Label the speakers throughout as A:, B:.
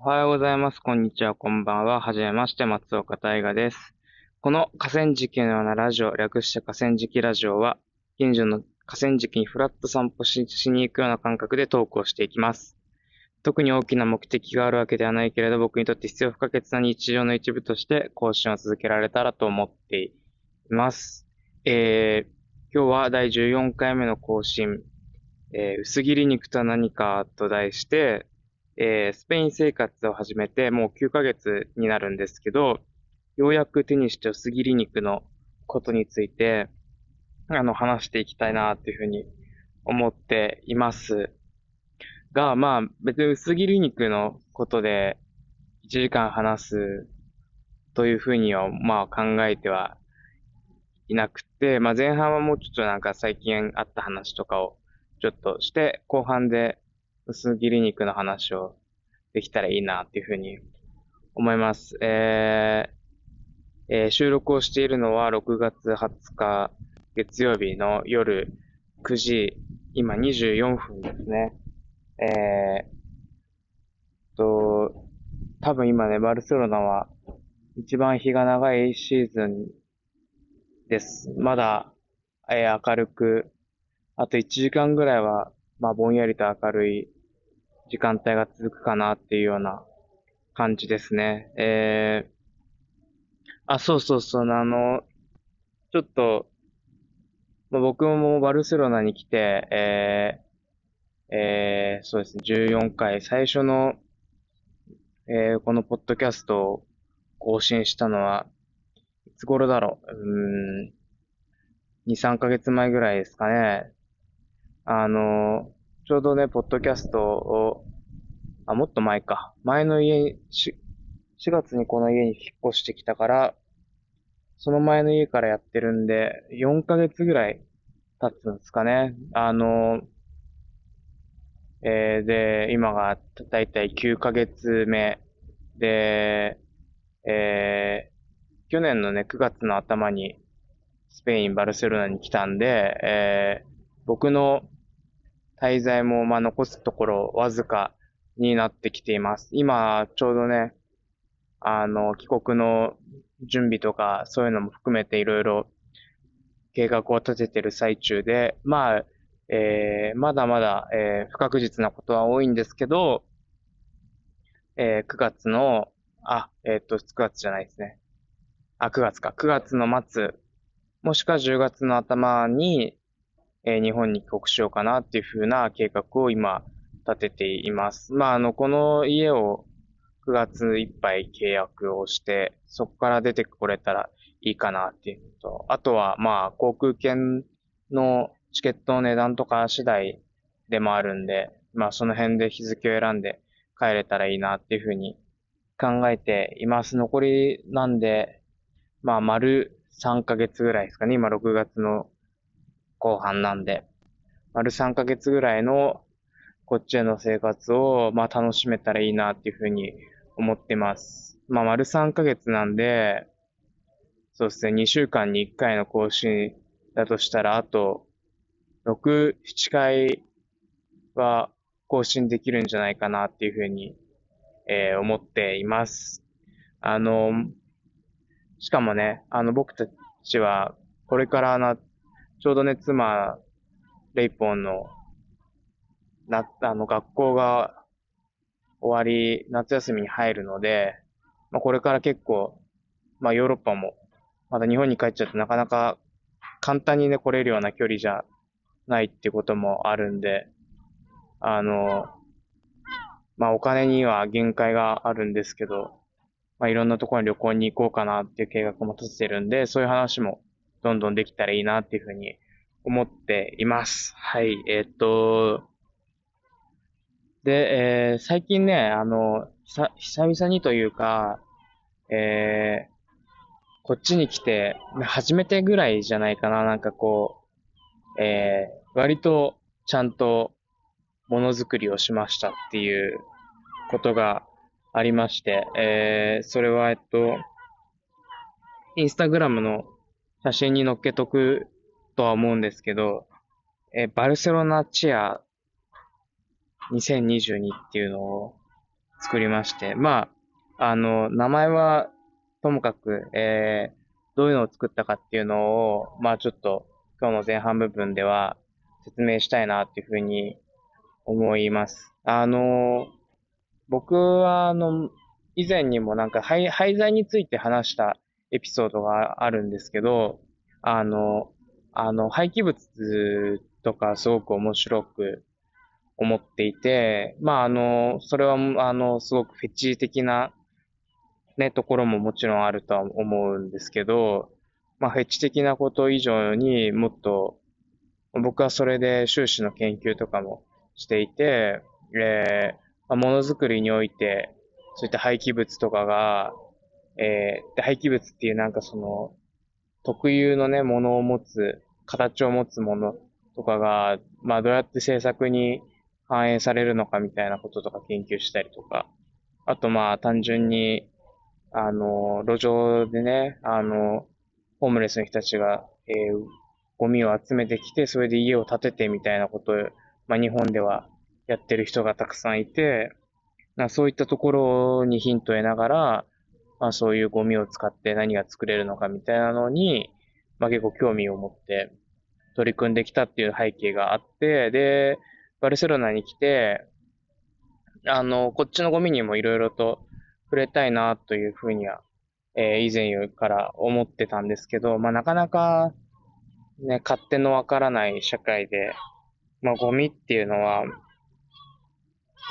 A: おはようございます。こんにちは。こんばんは。はじめまして。松岡大河です。この河川敷のようなラジオ、略して河川敷ラジオは、近所の河川敷にフラッと散歩しに行くような感覚でトークをしていきます。特に大きな目的があるわけではないけれど、僕にとって必要不可欠な日常の一部として更新を続けられたらと思っています。えー、今日は第14回目の更新、えー、薄切り肉とは何かと題して、えー、スペイン生活を始めてもう9ヶ月になるんですけど、ようやく手にした薄切り肉のことについて、あの、話していきたいなっていうふうに思っています。が、まあ、別に薄切り肉のことで1時間話すというふうには、まあ考えてはいなくて、まあ前半はもうちょっとなんか最近あった話とかをちょっとして、後半で薄切り肉の話をできたらいいなっていうふうに思います。えーえー、収録をしているのは6月20日月曜日の夜9時、今24分ですね。えー、と、多分今ね、バルセロナは一番日が長いシーズンです。まだ、えー、明るく、あと1時間ぐらいは、まあ、ぼんやりと明るい時間帯が続くかなっていうような感じですね。えー、あ、そうそうそう、あの、ちょっと、まあ、僕もバルセロナに来て、えー、えー、そうですね、14回、最初の、えー、このポッドキャストを更新したのは、いつ頃だろう、うん、2、3ヶ月前ぐらいですかね。あの、ちょうどね、ポッドキャストを、あ、もっと前か。前の家に、4月にこの家に引っ越してきたから、その前の家からやってるんで、4ヶ月ぐらい経つんですかね。あの、えー、で、今がだいたい9ヶ月目で、えー、去年のね、9月の頭にスペイン、バルセロナに来たんで、えー、僕の滞在も、まあ、残すところわずかになってきています。今、ちょうどね、あの、帰国の準備とか、そういうのも含めていろいろ計画を立ててる最中で、まあ、えー、まだまだ、えー、不確実なことは多いんですけど、えー、9月の、あ、えっ、と、9月じゃないですね。あ、9月か。9月の末、もしくは10月の頭に、え日本に帰国しようかなっていうふうな計画を今立てています。まあ、あの、この家を9月いっぱい契約をして、そこから出てこれたらいいかなっていうのと、あとは、まあ、航空券のチケットの値段とか次第でもあるんで、まあ、その辺で日付を選んで帰れたらいいなっていうふうに考えています。残りなんで、まあ、丸3ヶ月ぐらいですかね。今6月の後半なんで、丸3ヶ月ぐらいのこっちへの生活を、まあ、楽しめたらいいなっていうふうに思ってます。まあ、丸3ヶ月なんで、そうですね、2週間に1回の更新だとしたら、あと、6、7回は更新できるんじゃないかなっていうふうに、えー、思っています。あの、しかもね、あの、僕たちは、これからな、ちょうどね、妻、レイポンの、な、あの、学校が終わり、夏休みに入るので、まあ、これから結構、まあ、ヨーロッパも、まだ日本に帰っちゃってなかなか簡単にね、来れるような距離じゃないってこともあるんで、あの、まあ、お金には限界があるんですけど、まあ、いろんなところに旅行に行こうかなっていう計画も立ててるんで、そういう話もどんどんできたらいいなっていうふうに思っています。はい、えー、っと、で、えー、最近ね、あの、さ久々にというか、えー、こっちに来て、初めてぐらいじゃないかな、なんかこう、えー、割とちゃんとものづくりをしましたっていうことがありまして、えー、それは、えっと、インスタグラムの写真に載っけとくとは思うんですけど、えバルセロナチア2022っていうのを作りまして、まあ、あの、名前はともかく、えー、どういうのを作ったかっていうのを、まあちょっと今日の前半部分では説明したいなっていうふうに思います。あの、僕はあの、以前にもなんか廃廃材について話したエピソードがあるんですけど、あの、あの、廃棄物とかすごく面白く思っていて、まあ、あの、それは、あの、すごくフェチ的な、ね、ところももちろんあるとは思うんですけど、まあ、フェチ的なこと以上にもっと、僕はそれで修士の研究とかもしていて、えー、ま、ものづくりにおいて、そういった廃棄物とかが、えー、廃棄物っていうなんかその、特有のね、ものを持つ、形を持つものとかが、まあどうやって制作に反映されるのかみたいなこととか研究したりとか、あとまあ単純に、あの、路上でね、あの、ホームレスの人たちが、えー、ゴミを集めてきて、それで家を建ててみたいなことを、まあ日本ではやってる人がたくさんいて、なそういったところにヒントを得ながら、まあそういうゴミを使って何が作れるのかみたいなのに、まあ結構興味を持って取り組んできたっていう背景があって、で、バルセロナに来て、あの、こっちのゴミにもいろいろと触れたいなというふうには、えー、以前から思ってたんですけど、まあ、なかなか、ね、勝手のわからない社会で、まあ、ゴミっていうのは、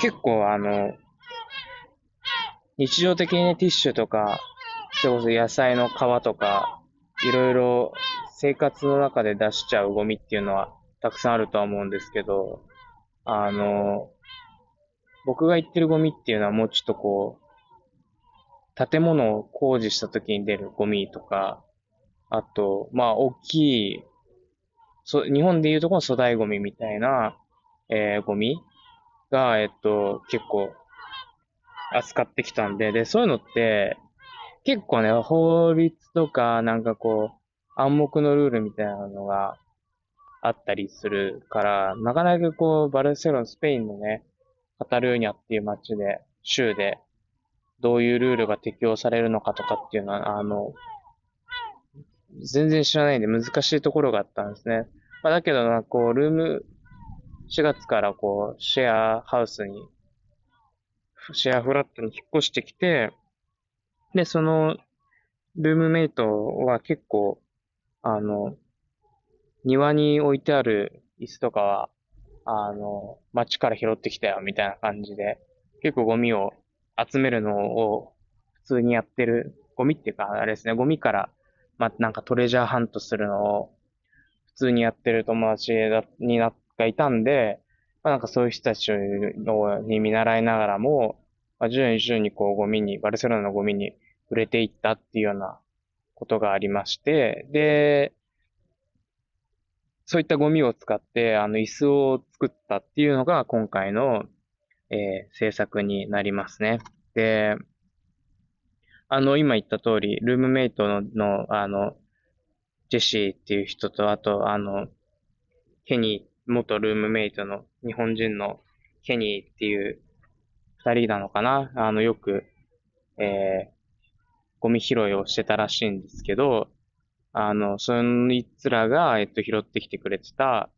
A: 結構あの、日常的に、ティッシュとか、それこそ野菜の皮とか、いろいろ生活の中で出しちゃうゴミっていうのはたくさんあるとは思うんですけど、あの、僕が言ってるゴミっていうのはもうちょっとこう、建物を工事した時に出るゴミとか、あと、まあ、大きい、そ、日本でいうとこの粗大ゴミみたいな、えー、ゴミが、えっと、結構、扱ってきたんで、で、そういうのって、結構ね、法律とか、なんかこう、暗黙のルールみたいなのがあったりするから、なかなかこう、バルセロナ、スペインのね、カタルーニャっていう街で、州で、どういうルールが適用されるのかとかっていうのは、あの、全然知らないんで難しいところがあったんですね。まあ、だけどな、こう、ルーム、4月からこう、シェアハウスに、シェアフラットに引っ越してきて、で、その、ルームメイトは結構、あの、庭に置いてある椅子とかは、あの、街から拾ってきたよ、みたいな感じで、結構ゴミを集めるのを普通にやってる、ゴミっていうか、あれですね、ゴミから、まなんかトレジャーハントするのを普通にやってる友達にな、がいたんで、まあ、なんかそういう人たちに見習いながらも、まあ、徐々に徐々にこうゴミに、バルセロナのゴミに触れていったっていうようなことがありまして、で、そういったゴミを使って、あの、椅子を作ったっていうのが今回の、えー、制作になりますね。で、あの、今言った通り、ルームメイトの、のあの、ジェシーっていう人と、あと、あの、ケニー、元ルームメイトの日本人のケニーっていう二人なのかな。あの、よく、えー、ゴミ拾いをしてたらしいんですけど、あの、そいつらが、えっと、拾ってきてくれてた、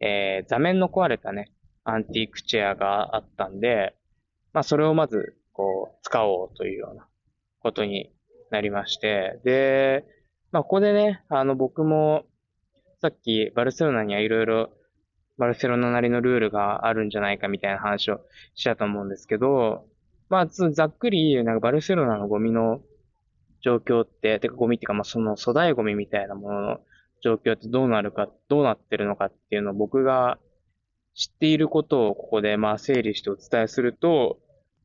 A: えー、座面の壊れたね、アンティークチェアがあったんで、まあ、それをまず、こう、使おうというようなことになりまして、で、まあ、ここでね、あの、僕も、さっき、バルセロナにはいろいろ、バルセロナなりのルールがあるんじゃないかみたいな話をしたと思うんですけど、まあ、ざっくり、なんかバルセロナのゴミの状況って、てかゴミっていうか、まあ、その粗大ゴミみたいなものの状況ってどうなるか、どうなってるのかっていうのを僕が知っていることをここでまあ整理してお伝えすると、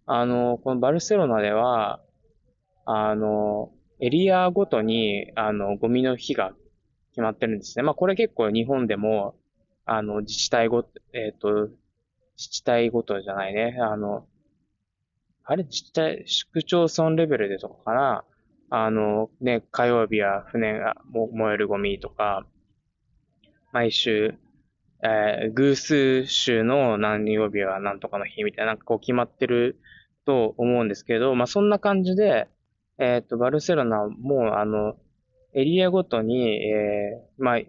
A: あの、このバルセロナでは、あの、エリアごとに、あの、ゴミの日が決まってるんですね。まあ、これ結構日本でも、あの、自治体ご、えっ、ー、と、自治体ごとじゃないね。あの、あれ？自治体、市区町村レベルでとかかな？あの、ね、火曜日は船が燃えるゴミとか、毎週、えー、偶数週の何曜日は何とかの日みたいな、なんかこう決まってると思うんですけど、まあ、そんな感じで、えっ、ー、と、バルセロナも、あの、エリアごとに、えー、まあ、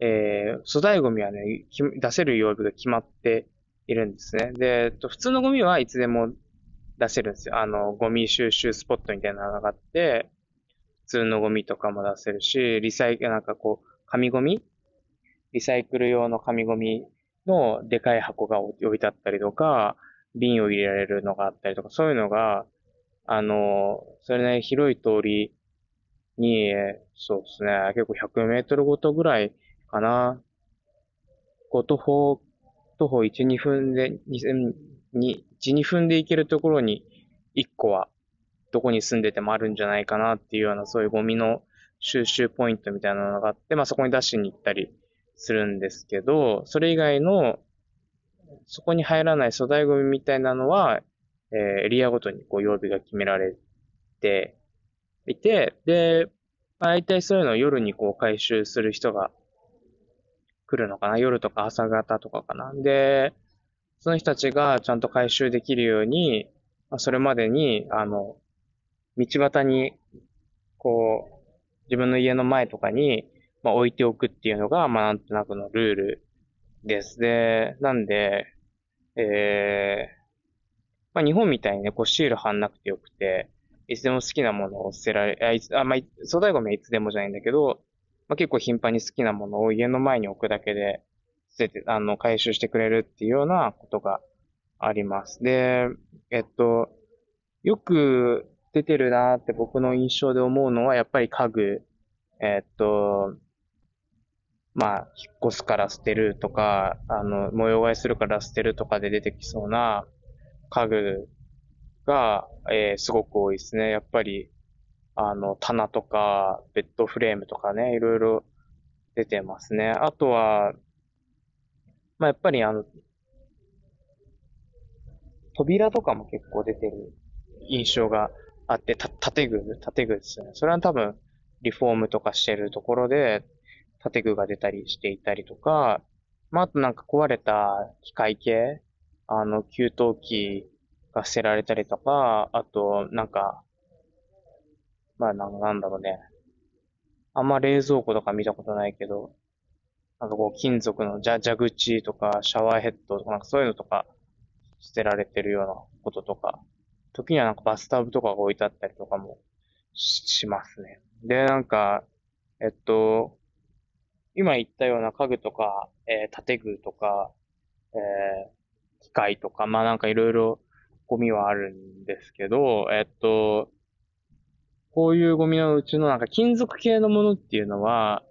A: えー、粗大ゴミはね、出せる曜日が決まっているんですね。で、えっと、普通のゴミはいつでも出せるんですよ。あの、ゴミ収集スポットみたいなのがあって、普通のゴミとかも出せるし、リサイクル、なんかこう、紙ゴミ？リサイクル用の紙ゴミのでかい箱が置いてあったりとか、瓶を入れられるのがあったりとか、そういうのが、あの、それね、広い通りに、そうですね、結構100メートルごとぐらいかな。こう、徒歩、徒歩1、2分で、2、1、2分で行けるところに1個はどこに住んでてもあるんじゃないかなっていうようなそういうゴミの収集ポイントみたいなのがあって、まあそこに出しに行ったりするんですけど、それ以外のそこに入らない粗大ゴミみたいなのは、えー、エリアごとにこう曜日が決められていて、で、大体そういうのを夜にこう回収する人が来るのかな？夜とか朝方とかかな？で、その人たちがちゃんと回収できるように、まあ、それまでに、あの、道端に、こう、自分の家の前とかに、まあ、置いておくっていうのが、まあ、なんとなくのルールです。で、なんで、えー、まあ、日本みたいにね、こうシール貼んなくてよくて、いつでも好きなものを捨てられ、あ、いつ、あ、まあ、粗大ゴミはいつでもじゃないんだけど、まあ、結構頻繁に好きなものを家の前に置くだけで、捨てて、あの、回収してくれるっていうようなことがあります。で、えっと、よく出てるなって僕の印象で思うのは、やっぱり家具、えっと、まあ、引っ越すから捨てるとか、あの、模様替えするから捨てるとかで出てきそうな家具が、えー、すごく多いですね。やっぱり、あの、棚とか、ベッドフレームとかね、いろいろ出てますね。あとは、まあ、やっぱりあの、扉とかも結構出てる印象があって、た、建具建具ですね。それは多分、リフォームとかしてるところで、建具が出たりしていたりとか、まあ、あとなんか壊れた機械系、あの、給湯器が捨てられたりとか、あと、なんか、まあな、なんだろうね。あんま冷蔵庫とか見たことないけど、なんかこう金属の蛇口とかシャワーヘッドとかなんかそういうのとか捨てられてるようなこととか、時にはなんかバスタブとかが置いてあったりとかもしますね。で、なんか、えっと、今言ったような家具とか、えー、建具とか、えー、機械とか、まあなんかいろいろゴミはあるんですけど、えっと、こういうゴミのうちのなんか金属系のものっていうのは、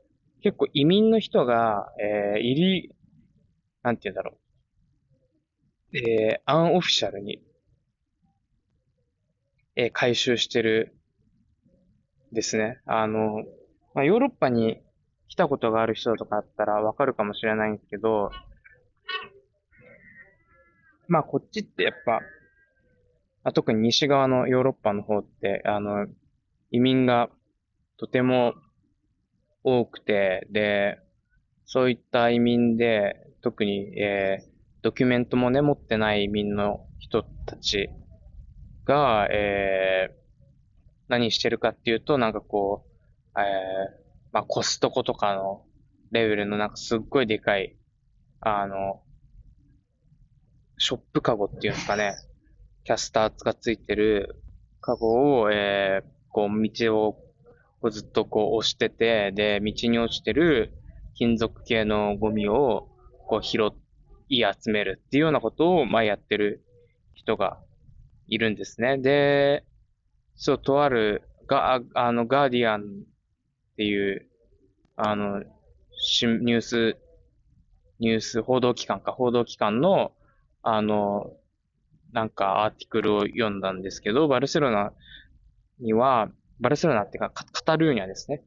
A: 結構移民の人が、えー、入り、なんて言うんだろう。えー、アンオフィシャルに、えー、回収してる、ですね。あの、まあ、ヨーロッパに来たことがある人とかあったらわかるかもしれないんですけど、まあ、こっちってやっぱ、あ特に西側のヨーロッパの方って、あの、移民がとても多くて、で、そういった移民で、特に、えー、ドキュメントもね、持ってない移民の人たちが、えー、何してるかっていうと、なんかこう、えー、まあ、コストコとかのレベルのなんかすっごいでかい、あの、ショップカゴっていうんですかね、キャスターがついてるカゴを、えー、こう、道をずっとこう押してて、で、道に落ちてる金属系のゴミをこう拾い集めるっていうようなことを、まあ、やってる人がいるんですね。で、そう、とある、が、あの、ガーディアンっていう、あの、ニュース、ニュース報道機関か、報道機関の、あの、なんかアーティクルを読んだんですけど、バルセロナには、バルセロナっていうか、カタルーニャですね。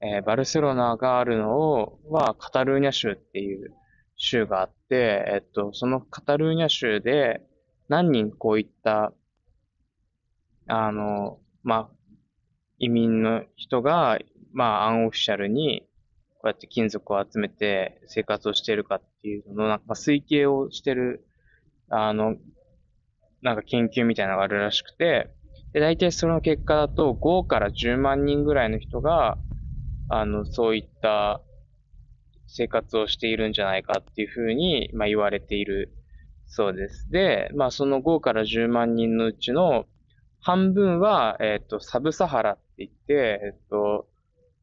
A: えー、バルセロナがあるのを、は、カタルーニャ州っていう州があって、えっと、そのカタルーニャ州で、何人こういった、あの、まあ、移民の人が、まあ、アンオフィシャルに、こうやって金属を集めて生活をしているかっていうのの、なんか推計をしてる、あの、なんか研究みたいなのがあるらしくて、で、大体その結果だと5から10万人ぐらいの人が、あの、そういった生活をしているんじゃないかっていうふうに、まあ、言われているそうです。で、まあ、その5から10万人のうちの半分は、えっ、ー、と、サブサハラって言って、えっ、ー、と、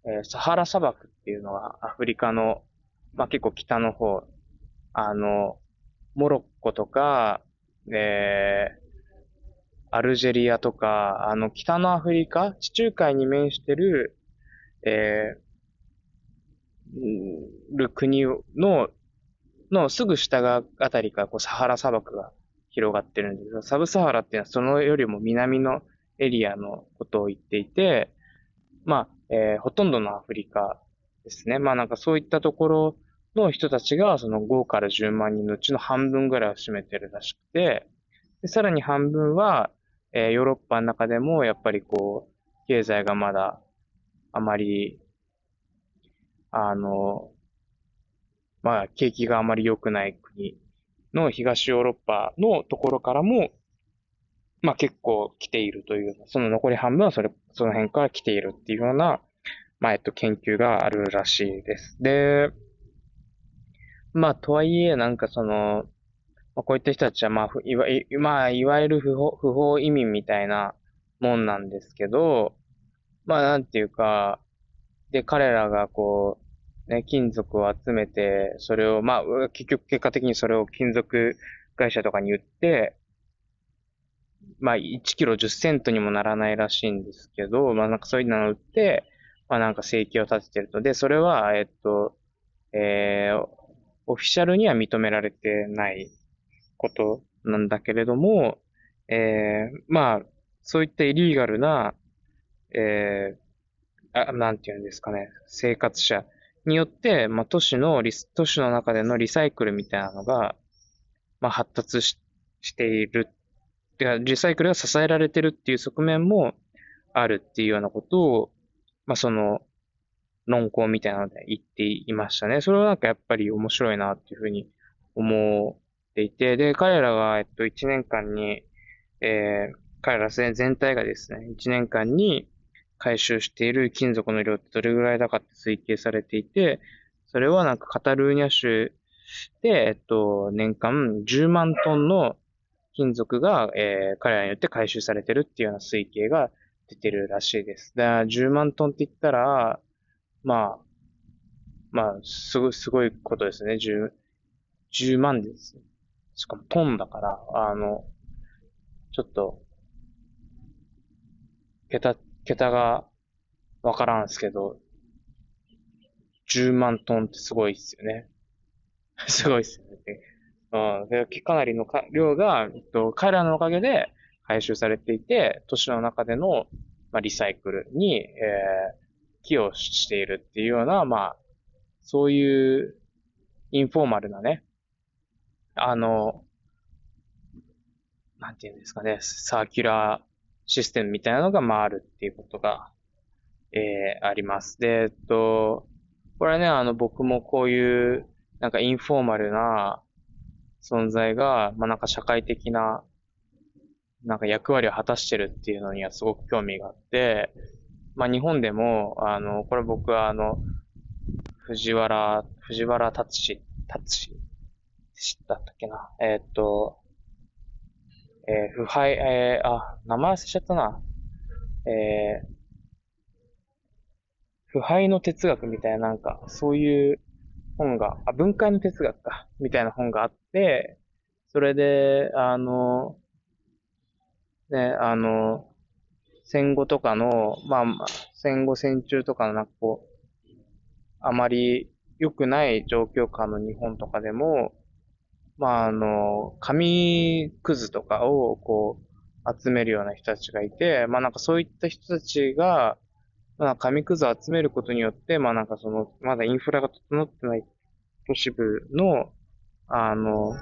A: えー、サハラ砂漠っていうのはアフリカの、まあ、結構北の方、あの、モロッコとか、えー、アルジェリアとか、あの、北のアフリカ、地中海に面してる、えー、る国の、のすぐ下が、あたりから、こう、サハラ砂漠が広がってるんですけど、サブサハラっていうのはそのよりも南のエリアのことを言っていて、まあ、えー、ほとんどのアフリカですね。まあなんかそういったところの人たちがその5から10万人のうちの半分ぐらいを占めてるらしくて、でさらに半分は、え、ヨーロッパの中でもやっぱりこう、経済がまだあまり、あの、まあ景気があまり良くない国の東ヨーロッパのところからも、まあ結構来ているという、その残り半分はそれ、その辺から来ているっていうような、まあえっと研究があるらしいです。で、まあとはいえなんかその、まあ、こういった人たちはまあ、いわ、まあいわゆる不法、不法移民みたいなもんなんですけど、まあなんていうか、で、彼らがこう、ね、金属を集めて、それを、まあ、結局結果的にそれを金属会社とかに売って、まあ、1キロ10セントにもならないらしいんですけど、まあ、なんかそういうのを売って、まあ、なんか生計を立ててると。で、それは、えっと、えー、オフィシャルには認められてないことなんだけれども、えー、まあ、そういったイリーガルな、えー、あ、なんていうんですかね、生活者によって、まあ、都市のリス、都市の中でのリサイクルみたいなのが、まあ、発達ししている。てか、リサイクルが支えられてるっていう側面もあるっていうようなことを、まあ、その、論考みたいなので言っていましたね。それはなんかやっぱり面白いなっていうふうに思ていて、で、彼らが、えっと、1年間に、えー、彼ら全体がですね、1年間に、回収している金属の量ってどれぐらいだかって推計されていて、それはなんかカタルーニャ州で、えっと、年間10万トンの金属が、えー、彼らによって回収されてるっていうような推計が出てるらしいです。だから10万トンって言ったら、まあ、まあ、すごい、すごいことですね。10、10万です。しかもトンだから、あの、ちょっと、桁桁がわからんすけど、10万トンってすごいっすよね。すごいっすよね。うん。で、かなりの量が、えっと、彼らのおかげで回収されていて、都市の中での、まあ、リサイクルに、えー、寄与しているっていうような、まあ、そういうインフォーマルなね、あの、なんていうんですかね、サーキュラーシステムみたいなのが回るっていうことが、えー、あります。で、えっと、これはね、あの、僕もこういう、なんかインフォーマルな存在が、まあ、なんか社会的な、なんか役割を果たしてるっていうのにはすごく興味があって、まあ、日本でも、あの、これ僕はあの、藤原、藤原達志、達志、知ったっけな。えー、っと、えー、腐敗、えー、あ、名前忘れちゃったな。えー、腐敗の哲学みたいななんか、そういう本が、あ、分解の哲学か、みたいな本があって、それで、あの、ね、あの、戦後とかの、まあ、戦後戦中とかのなんかこう、あまり良くない状況下の日本とかでも、まあ、あの、紙くずとかを、こう、集めるような人たちがいて、まあなんかそういった人たちが、まあ紙くずを集めることによって、まあなんかその、まだインフラが整ってない都市部の、あの、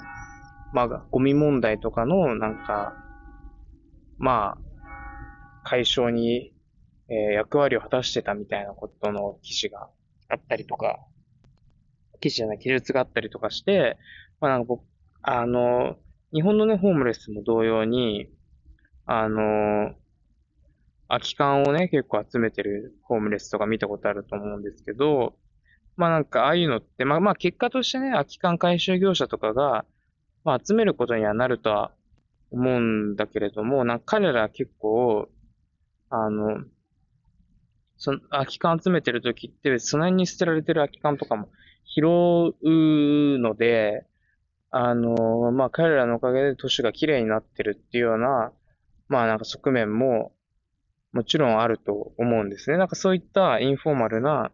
A: まあゴミ問題とかの、なんか、まあ、解消に、えー、役割を果たしてたみたいなことの記事があったりとか、記事じゃない、記述があったりとかして、まあなんか僕、あの、日本のね、ホームレスも同様に、あの、空き缶をね、結構集めてるホームレスとか見たことあると思うんですけど、まあなんかああいうのって、まあまあ結果としてね、空き缶回収業者とかが、まあ集めることにはなるとは思うんだけれども、なんか彼ら結構、あの、その空き缶集めてる時って、その辺に捨てられてる空き缶とかも拾うので、あの、まあ彼らのおかげで都市が綺麗になってるっていうような、まあなんか側面ももちろんあると思うんですね。なんかそういったインフォーマルな、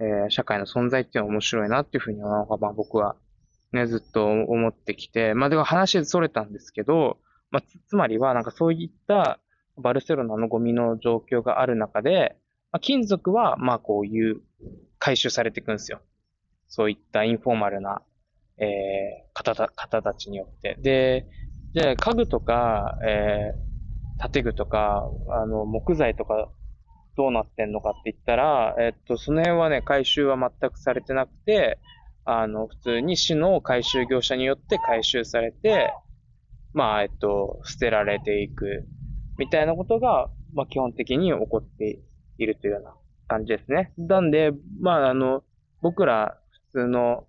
A: えー、社会の存在っていうのは面白いなっていうふうに、まあ、僕はね、ずっと思ってきて、まあでも話それたんですけど、まあつ、つまりはなんかそういったバルセロナのゴミの状況がある中で、まあ、金属はまあこういう回収されていくんですよ。そういったインフォーマルな、えー、方た、方たちによって。で、じゃあ家具とか、えー、建具とか、あの、木材とか、どうなってんのかって言ったら、えっと、その辺はね、回収は全くされてなくて、あの、普通に市の回収業者によって回収されて、まあ、えっと、捨てられていく、みたいなことが、まあ、基本的に起こっているというような感じですね。なんで、まあ、あの、僕ら普通の、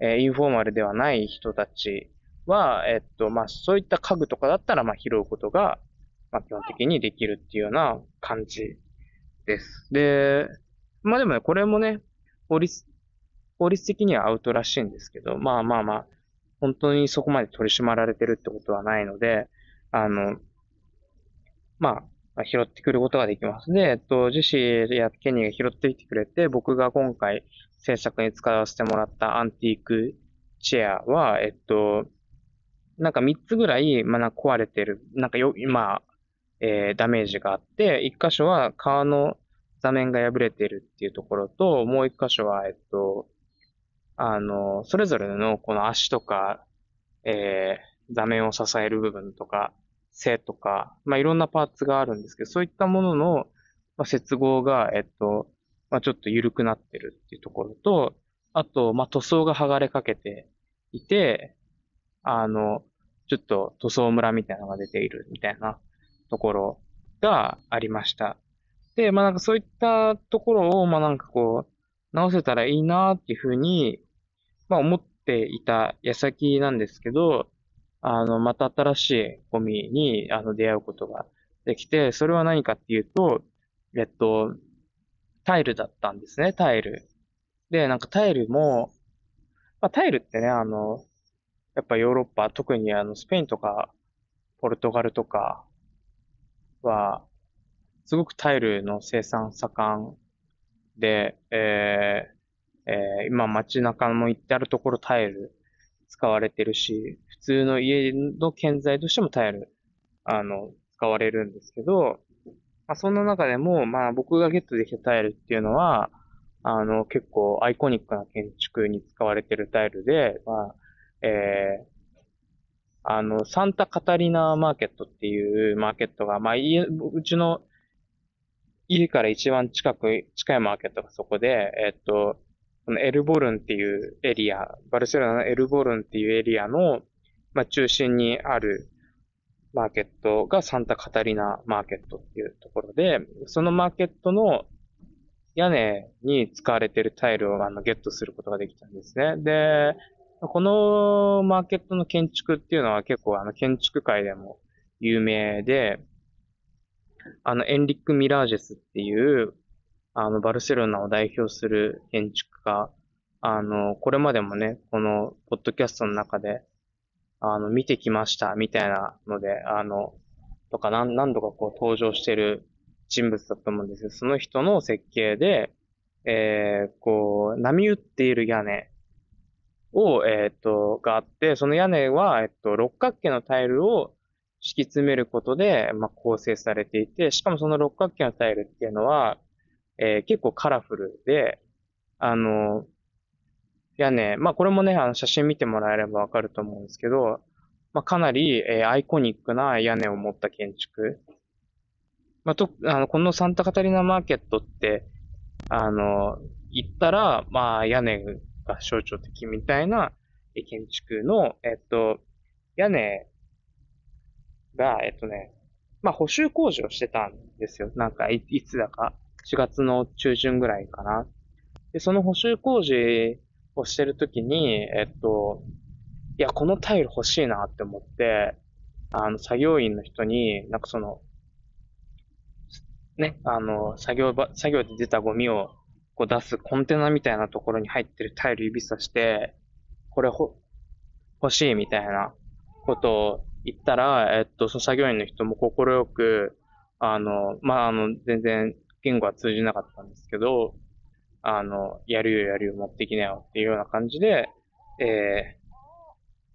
A: え、インフォーマルではない人たちは、えっと、まあ、そういった家具とかだったら、まあ、拾うことがまあ、基本的にできるっていうような感じです。で、まあでもね、これもね、法律、法律的にはアウトらしいんですけど、まあまあまあ、本当にそこまで取り締まられてるってことはないので、あの、まあ、拾ってくることができます。で、えっと、ジェシーやケニーが拾ってきてくれて、僕が今回制作に使わせてもらったアンティークチェアは、えっと、なんか3つぐらい、まあ、壊れてる、なんかよ、まあ、えー、ダメージがあって、一箇所は川の座面が破れてるっていうところと、もう一箇所は、えっと、あの、それぞれのこの足とか、えー、座面を支える部分とか、背とか、まあ、いろんなパーツがあるんですけど、そういったものの、まあ、接合が、えっと、まあ、ちょっと緩くなってるっていうところと、あと、まあ、塗装が剥がれかけていて、あの、ちょっと塗装ムラみたいなのが出ているみたいなところがありました。で、まあなんかそういったところを、まあなんかこう、直せたらいいなっていうふうに、まあ思っていた矢先なんですけど、あの、また新しいゴミに、あの、出会うことができて、それは何かっていうと、えっと、タイルだったんですね、タイル。で、なんかタイルも、まあタイルってね、あの、やっぱヨーロッパ、特にあの、スペインとか、ポルトガルとか、は、すごくタイルの生産盛んで、えーえー、今街中も行ってあるところタイル使われてるし、普通の家の建材としてもタイル、あの、使われるんですけど、まあ、そんな中でも、まあ僕がゲットできたタイルっていうのは、あの、結構アイコニックな建築に使われてるタイルで、まあ、えー、あの、サンタカタリナーマーケットっていうマーケットが、まあ、家、うちの家から一番近く、近いマーケットがそこで、えっと、このエルボルンっていうエリア、バルセロナのエルボルンっていうエリアの、まあ、中心にあるマーケットがサンタカタリナマーケットっていうところで、そのマーケットの屋根に使われているタイルをあのゲットすることができたんですね。で、このマーケットの建築っていうのは結構あの建築界でも有名で、あのエンリック・ミラージェスっていう、あのバルセロナを代表する建築家、あの、これまでもね、このポッドキャストの中で、あの、見てきましたみたいなので、あの、とか何何度かこう登場してる人物だと思うんですけど、その人の設計で、えー、こう、波打っている屋根を、えっ、と、があって、その屋根は、えっと、六角形のタイルを敷き詰めることで、まあ、構成されていて、しかもその六角形のタイルっていうのは、えー、結構カラフルで、あの、屋根、まあ、これもね、あの、写真見てもらえればわかると思うんですけど、まあ、かなり、えー、アイコニックな屋根を持った建築。まあ、と、あの、このサンタカタリナマーケットって、あの、行ったら、まあ、屋根が象徴的みたいな建築の、えっと、屋根が、えっとね、まあ補修工事をしてたんですよ。なんかい、いつだか、4月の中旬ぐらいかな。で、その補修工事をしてるときに、えっと、いや、このタイル欲しいなって思って、あの、作業員の人に、なんかその、ね、あの、作業場、作業で出たゴミをこう出すコンテナみたいなところに入ってるタイル指さして、これほ、欲しいみたいなことを言ったら、えっと、その作業員の人も心よく、あの、まあ、あの、全然言語は通じなかったんですけど、あの、やるよやるよ持ってきなよっていうような感じで、え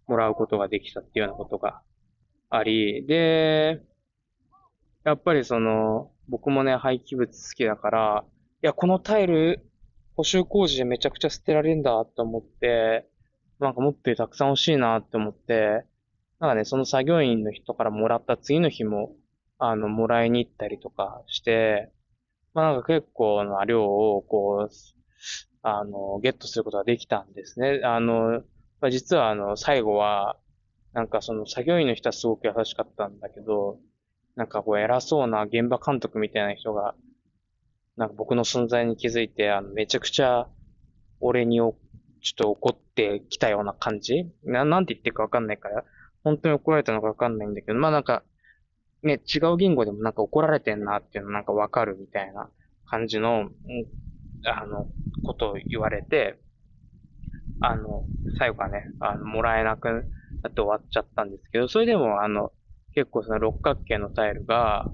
A: ー、もらうことができたっていうようなことがあり、で、やっぱりその、僕もね、廃棄物好きだから、いや、このタイル、補修工事でめちゃくちゃ捨てられるんだと思って、なんかもっとたくさん欲しいなって思って、なんかね、その作業員の人からもらった次の日も、あの、もらいに行ったりとかして、まあなんか結構な量を、こう、あの、ゲットすることができたんですね。あの、まあ、実はあの、最後は、なんかその作業員の人はすごく優しかったんだけど、なんかこう偉そうな現場監督みたいな人が、なんか僕の存在に気づいて、あの、めちゃくちゃ俺にお、ちょっと怒ってきたような感じ？な、なんて言ってるかわかんないから、本当に怒られたのかわかんないんだけど、まあなんか、ね、違う言語でもなんか怒られてんなっていうのなんかわかるみたいな感じの、あの、ことを言われて、あの、最後はね、あの、もらえなくなって終わっちゃったんですけど、それでもあの、結構その六角形のタイルが、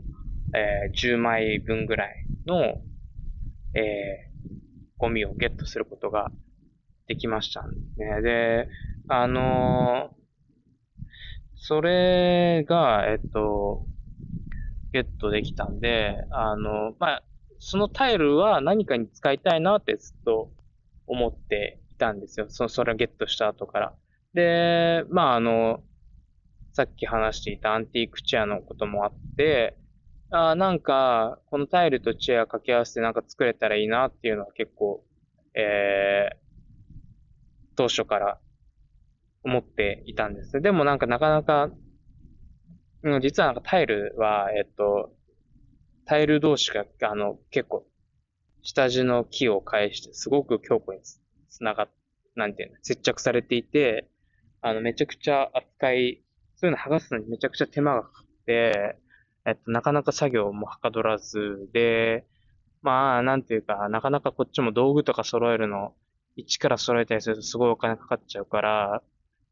A: えー、10枚分ぐらいの、えー、ゴミをゲットすることができましたね。で、あのー、それが、えっと、ゲットできたんで、あの、まあ、そのタイルは何かに使いたいなってずっと思っていたんですよ。そそれをゲットした後から。で、まあ、あの、さっき話していたアンティークチェアのこともあって、あなんか、このタイルとチェア掛け合わせてなんか作れたらいいなっていうのは結構、えー、当初から思っていたんです。でもなんかなかなか、うん実はなんかタイルは、えっと、タイル同士が、あの、結構、下地の木を介して、すごく強固につながっ、なんていうの、接着されていて、あの、めちゃくちゃ扱い、そういうの剥がすのにめちゃくちゃ手間がかかって、えっと、なかなか作業もはかどらず、で、まあ、なんていうか、なかなかこっちも道具とか揃えるの、一から揃えたりするとすごいお金かかっちゃうから、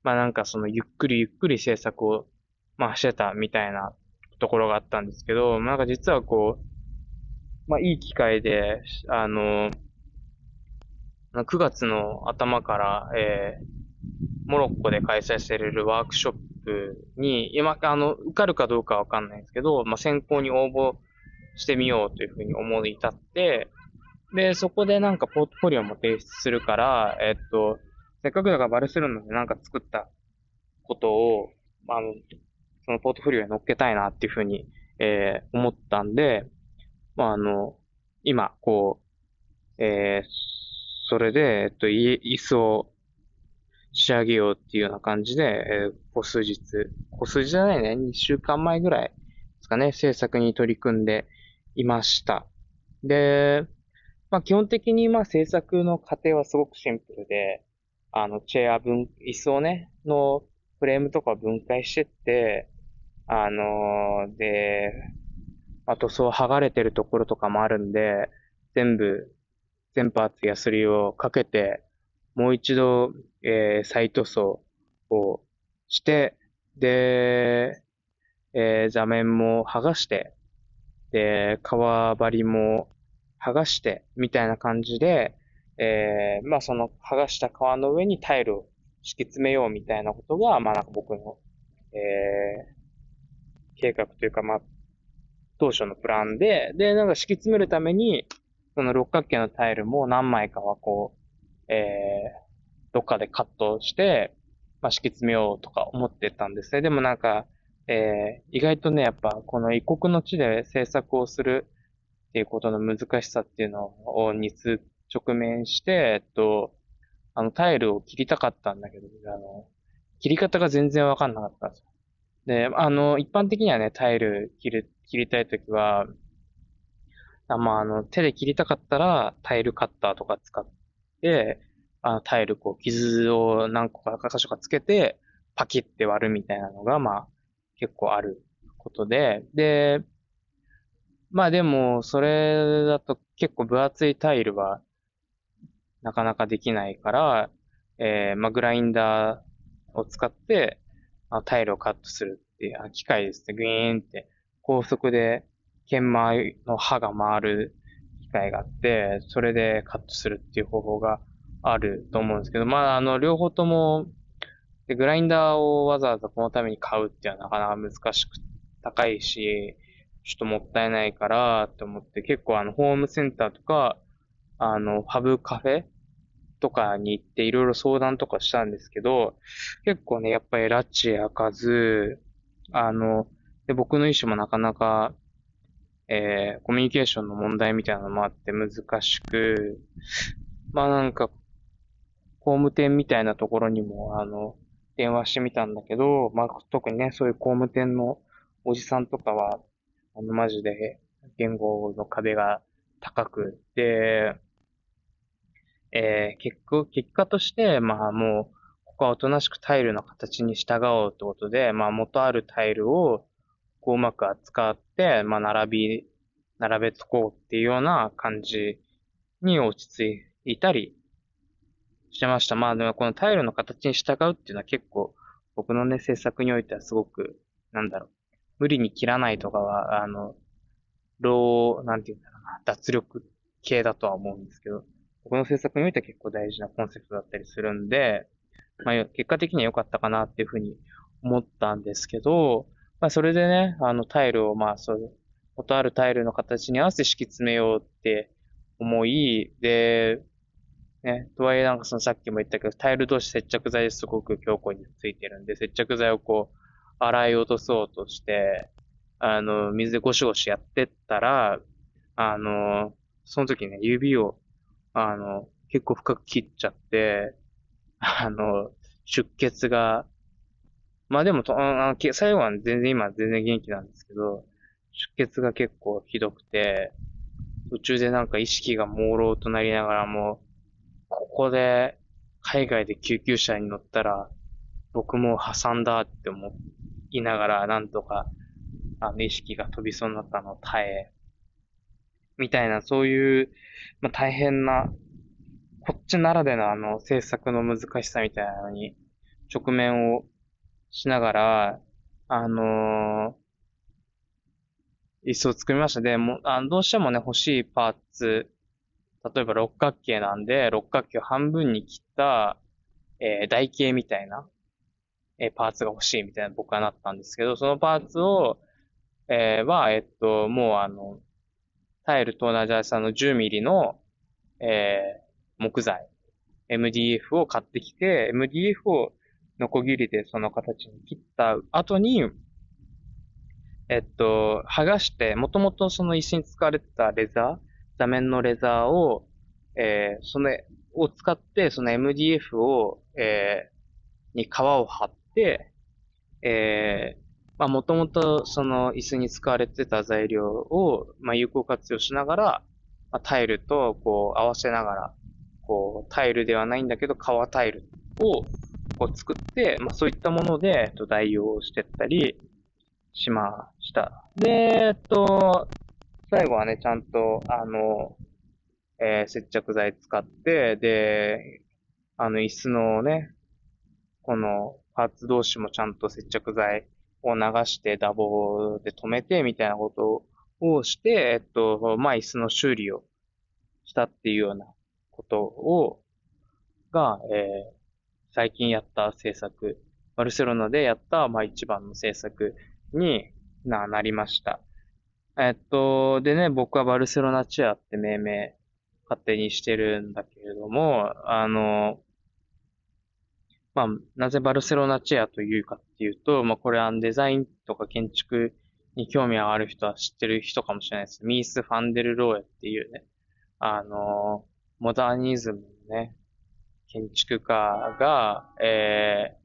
A: まあなんかそのゆっくりゆっくり制作を、まあしてたみたいなところがあったんですけど、なんか実はこう、まあいい機会で、あの、9月の頭から、えー、モロッコで開催されるワークショップに、今、あの、受かるかどうかわかんないんですけど、まあ、先行に応募してみようというふうに思い至って、で、そこでなんかポートフォリオも提出するから、えっと、せっかくだからバルセロナでなんか作ったことを、あの、そのポートフォリオに乗っけたいなっていうふうに、えー、思ったんで、まあ、あの、今、こう、えー、それで、えっと、い椅子を仕上げようっていうような感じで、えー、こ数日、こ数日じゃないね、2週間前ぐらいですかね、制作に取り組んでいました。で、まあ基本的にまあ制作の過程はすごくシンプルで、あの、チェア分、椅子をね、のフレームとか分解してって、あのー、で、あとそう剥がれてるところとかもあるんで、全部、全パーツヤスリをかけて、もう一度、えー、再塗装をして、で、えー、座面も剥がして、で、革張りも剥がして、みたいな感じで、えー、まあその剥がした革の上にタイルを敷き詰めようみたいなことが、まあなんか僕の、え計画というか、まあ、当初のプランで、で、なんか敷き詰めるために、その六角形のタイルも何枚かはこう、えー、どっかでカットして、まあ、敷き詰めようとか思ってたんですね。でもなんか、えー、意外とね、やっぱこの異国の地で制作をするっていうことの難しさっていうのを、につ、直面して、えっと、あの、タイルを切りたかったんだけど、あの、切り方が全然わかんなかったんですよ。で、あの、一般的にはね、タイル切る、切りたいときは、あまあ、あの、手で切りたかったら、タイルカッターとか使って、あの、タイルこう、傷を何個か箇所かつけて、パキって割るみたいなのが、まあ、結構あることで、で、まあでも、それだと結構分厚いタイルは、なかなかできないから、えー、まあ、グラインダーを使って、タイルをカットするっていう、機械ですね、グイーンって、高速で研磨の刃が回る機械があって、それでカットするっていう方法があると思うんですけど、まあ、あの、両方とも、で、グラインダーをわざわざこのために買うっていうのはなかなか難しく、高いし、ちょっともったいないからって思って、結構あの、ホームセンターとか、あの、ハブカフェとかに行っていろいろ相談とかしたんですけど、結構ね、やっぱり拉致開かず、あの、で、僕の意思もなかなか、えー、コミュニケーションの問題みたいなのもあって難しく、まあなんか、工務店みたいなところにも、あの、電話してみたんだけど、まあ特にね、そういう工務店のおじさんとかは、あの、マジで言語の壁が高くて、えー、結果、結果として、まあもう、ここはおとなしくタイルの形に従おうってことで、まあ元あるタイルを、こううまく扱って、まあ並び、並べとこうっていうような感じに落ち着いたりしてました。まあでもこのタイルの形に従うっていうのは結構僕のね、制作においてはすごく、なんだろう、無理に切らないとかは、あの、ロー、なんていうんだろうな、脱力系だとは思うんですけど、僕の制作においては結構大事なコンセプトだったりするんで、まあ、結果的には良かったかなっていうふうに思ったんですけど、まあ、それでね、あの、タイルを、まあ、そういう、元あるタイルの形に合わせて敷き詰めようって思い、で、ね、とはいえなんかそのさっきも言ったけど、タイル同士接着剤ですごく強固についてるんで、接着剤をこう、洗い落とそうとして、あの、水でゴシゴシやってったら、あの、その時ね、指をあの、結構深く切っちゃって、あの、出血が、まあでもと、あの最後は全然今全然元気なんですけど、出血が結構ひどくて、途中でなんか意識が朦朧となりながらも、ここで海外で救急車に乗ったら、僕も破産だって思いながら、なんとか、あの、意識が飛びそうになったのを耐え、みたいな、そういう、まあ、大変な、こっちならでのあの、制作の難しさみたいなのに、直面をしながら、あのー、椅子を作りました。で、もあどうしてもね、欲しいパーツ、例えば六角形なんで、六角形を半分に切った、えー、台形みたいな、えー、パーツが欲しいみたいな僕はなったんですけど、そのパーツを、えー、は、えっと、もうあの、タイルと同じ厚さの10ミリの、えー、木材、MDF を買ってきて、MDF をノコギリでその形に切った後に、えっと、剥がして、もともとその石に使われてたレザー、座面のレザーを、えー、その、を使って、その MDF を、えー、に皮を張って、えー、まあ、もともとその椅子に使われてた材料を、まあ、有効活用しながら、まあ、タイルとこう合わせながら、こう、タイルではないんだけど、革タイルをこう作って、まあ、そういったもので、えっと代用してったりしました。で、えっと、最後はね、ちゃんと、あの、えー、接着剤使って、で、あの、椅子のね、このパーツ同士もちゃんと接着剤を流してダボで止めてみたいなことをして、えっと、まあ、椅子の修理をしたっていうようなことを、が、えー、最近やった制作、バルセロナでやった、まあ、一番の制作にな、なりました。えっと、でね、僕はバルセロナチェアって命名勝手にしてるんだけれども、あの、まあ、なぜバルセロナチェアというかっていうと、まあ、これはデザインとか建築に興味がある人は知ってる人かもしれないです。ミース・ファンデル・ローエっていうね、あの、モダニズムのね、建築家が、え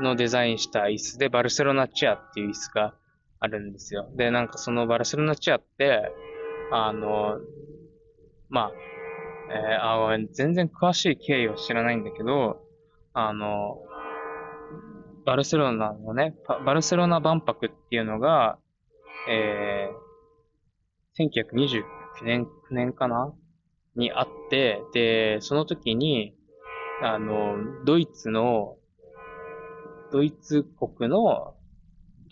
A: のデザインした椅子で、バルセロナチェアっていう椅子があるんですよ。で、なんかそのバルセロナチェアって、あの、まあ、えー、あ、全然詳しい経緯を知らないんだけど、あの、バルセロナのね、バルセロナ万博っていうのが、えー、1929年、9年かな？にあって、で、その時に、あの、ドイツの、ドイツ国の、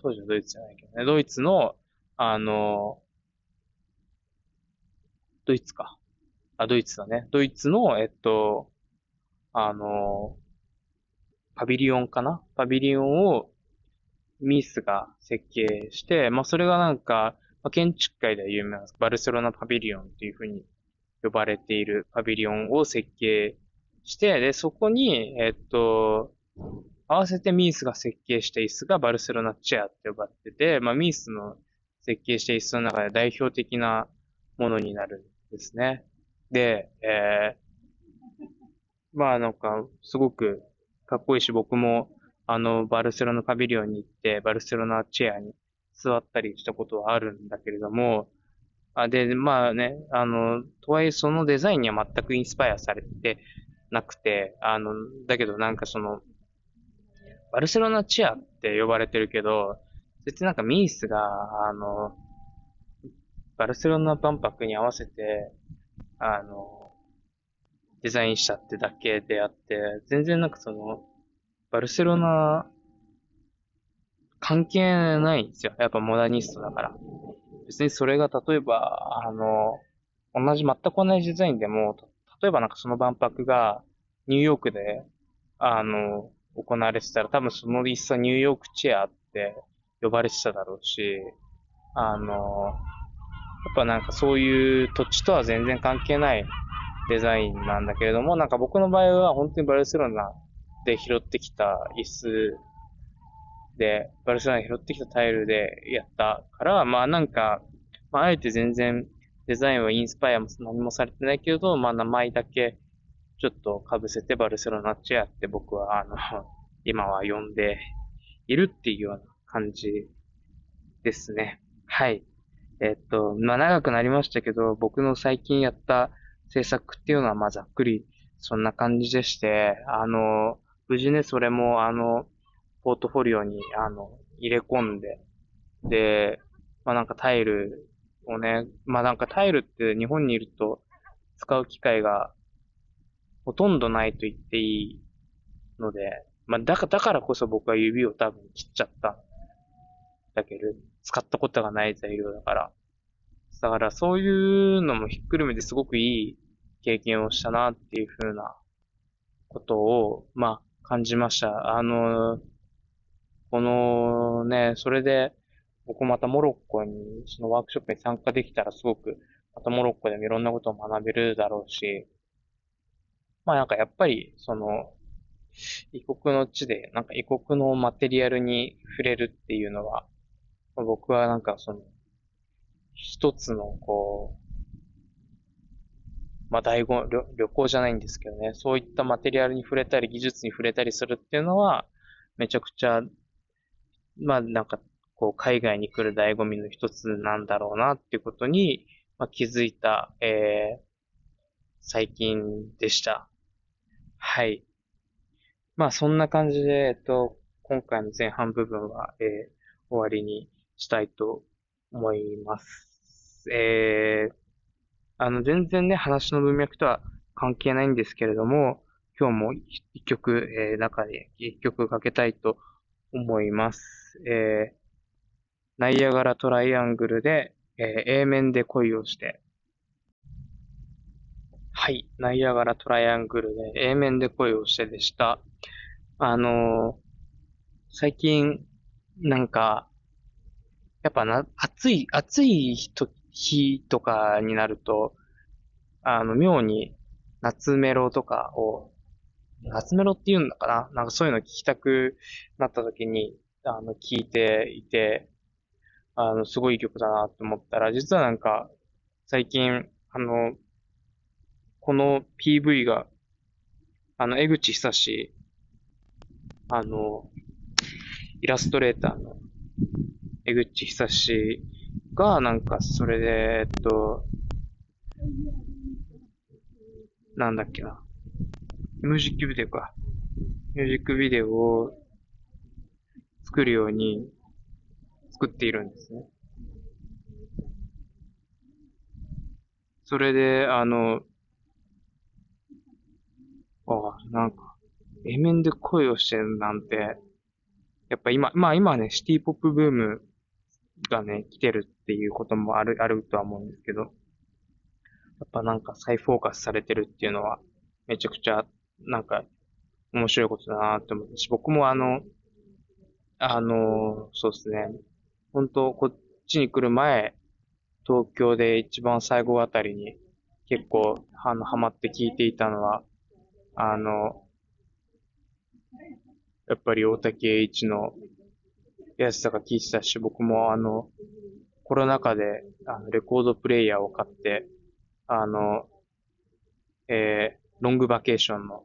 A: 当時はドイツじゃないけどね、ドイツの、あの、ドイツか。あ、ドイツだね。ドイツの、えっと、あの、パビリオンかな？パビリオンをミースが設計して、まあ、それがなんか、まあ、建築界では有名なんですバルセロナパビリオンっていうふうに呼ばれているパビリオンを設計して、で、そこに、えっと、合わせてミースが設計した椅子がバルセロナチェアって呼ばれてて、まあ、ミースの設計した椅子の中で代表的なものになるんですね。で、えー、まあなんか、すごくかっこいいし、僕も、あの、バルセロナパビリオンに行って、バルセロナチェアに座ったりしたことはあるんだけれども、あで、まあね、あの、とはいえそのデザインには全くインスパイアされてなくて、あの、だけどなんかその、バルセロナチェアって呼ばれてるけど、別になんかミースが、あの、バルセロナ万博に合わせて、あの、デザインしたってだけであって、全然なんかその、バルセロナ、関係ないんですよ。やっぱモダニストだから。別にそれが例えば、あの、同じ、全く同じデザインでも、例えばなんかその万博がニューヨークで、あの、行われてたら多分その椅子はニューヨークチェアって呼ばれてただろうし、あの、やっぱなんかそういう土地とは全然関係ないデザインなんだけれども、なんか僕の場合は本当にバルセロナで拾ってきた椅子で、バルセロナで拾ってきたタイルでやったから、まあなんか、まああえて全然デザインはインスパイアも何もされてないけれど、まあ名前だけちょっと被せてバルセロナチェアって僕はあの、今は呼んでいるっていうような感じですね。はい。えっと、まあ長くなりましたけど、僕の最近やった制作っていうのは、まあ、ざっくり、そんな感じでして、あの、無事ね、それも、あの、ポートフォリオに、あの、入れ込んで、で、まあなんかタイルをね、まあなんかタイルって日本にいると使う機会がほとんどないと言っていいので、まあだか、だからこそ僕は指を多分切っちゃったんだけど、使ったことがない材料だから。だからそういうのもひっくるめてすごくいい経験をしたなっていうふうなことを、まあ、感じました。あの、このね、それで、僕またモロッコに、そのワークショップに参加できたらすごく、またモロッコでもいろんなことを学べるだろうし、まあなんかやっぱり、その、異国の地で、なんか異国のマテリアルに触れるっていうのは、僕はなんかその、一つの、こう、まあ、醍醐、旅旅行じゃないんですけどね、そういったマテリアルに触れたり、技術に触れたりするっていうのは、めちゃくちゃ、まあ、なんか、こう、海外に来る醍醐味の一つなんだろうなっていうことに、まあ、気づいた、えー、最近でした。はい。まあ、そんな感じで、えっと、今回の前半部分は、えー、終わりにしたいと思います。えー、あの、全然ね、話の文脈とは関係ないんですけれども、今日も一曲、えー、中で一曲かけたいと思います。えー、ナイアガラトライアングルで、えー、A 面で恋をして。はい。ナイアガラトライアングルで A 面で恋をしてでした。あのー、最近、なんか、やっぱな、暑い、暑い時日とかになると、あの、妙に夏メロとかを、夏メロって言うんだかな？なんかそういうの聞きたくなった時に、あの、聞いていて、あの、すごいいい曲だなって思ったら、実はなんか、最近、あの、この PV が、あの、江口久志あの、イラストレーターの江口久志が、なんか、それで、えっと、なんだっけな。ミュージックビデオか。ミュージックビデオを作るように作っているんですね。それで、あの、ああ、なんか、A 面で恋をしてるなんて、やっぱ今、まあ今ね、シティポップブームがね、来てるっていうこともある、あるとは思うんですけど、やっぱなんか再フォーカスされてるっていうのは、めちゃくちゃ、なんか、面白いことだなって思ったし、僕もあの、あの、そうですね、本当こっちに来る前、東京で一番最後あたりに結構、あの、ハマって聞いていたのは、あの、やっぱり大竹栄一のやつとか聞いてたし、僕もあの、コロナ禍で、あの、レコードプレイヤーを買って、あの、えー、ロングバケーションの、